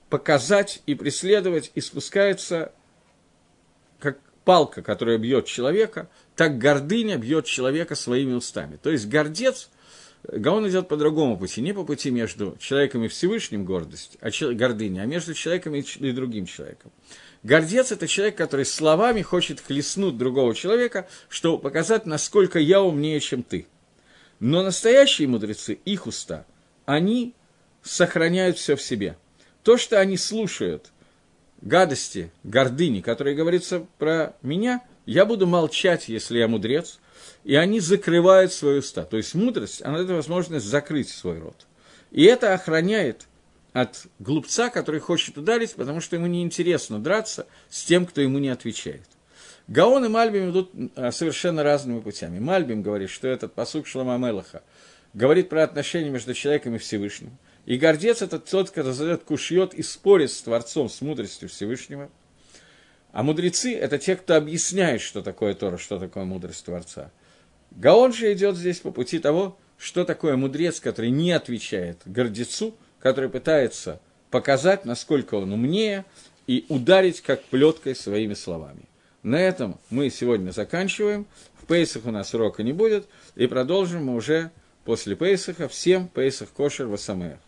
показать и преследовать, и спускается палка, которая бьет человека, так гордыня бьет человека своими устами. То есть гордец, Гаон идет по другому пути, не по пути между человеком и Всевышним гордость, а гордыня, а между человеком и другим человеком. Гордец – это человек, который словами хочет хлестнуть другого человека, чтобы показать, насколько я умнее, чем ты. Но настоящие мудрецы, их уста, они сохраняют все в себе. То, что они слушают – гадости, гордыни, которые говорится про меня, я буду молчать, если я мудрец, и они закрывают свои уста. То есть мудрость, она дает возможность закрыть свой рот. И это охраняет от глупца, который хочет ударить, потому что ему неинтересно драться с тем, кто ему не отвечает. Гаон и Мальбим идут а, совершенно разными путями. Мальбим говорит, что этот посук Шлома Мелаха говорит про отношения между человеком и Всевышним. И гордец – это тот, кто задает кушьет и спорит с Творцом, с мудростью Всевышнего. А мудрецы – это те, кто объясняет, что такое Тора, что такое мудрость Творца. Гаон же идет здесь по пути того, что такое мудрец, который не отвечает гордецу, который пытается показать, насколько он умнее, и ударить как плеткой своими словами. На этом мы сегодня заканчиваем. В Пейсах у нас урока не будет, и продолжим мы уже после Пейсаха. Всем Пейсах Кошер Васамех.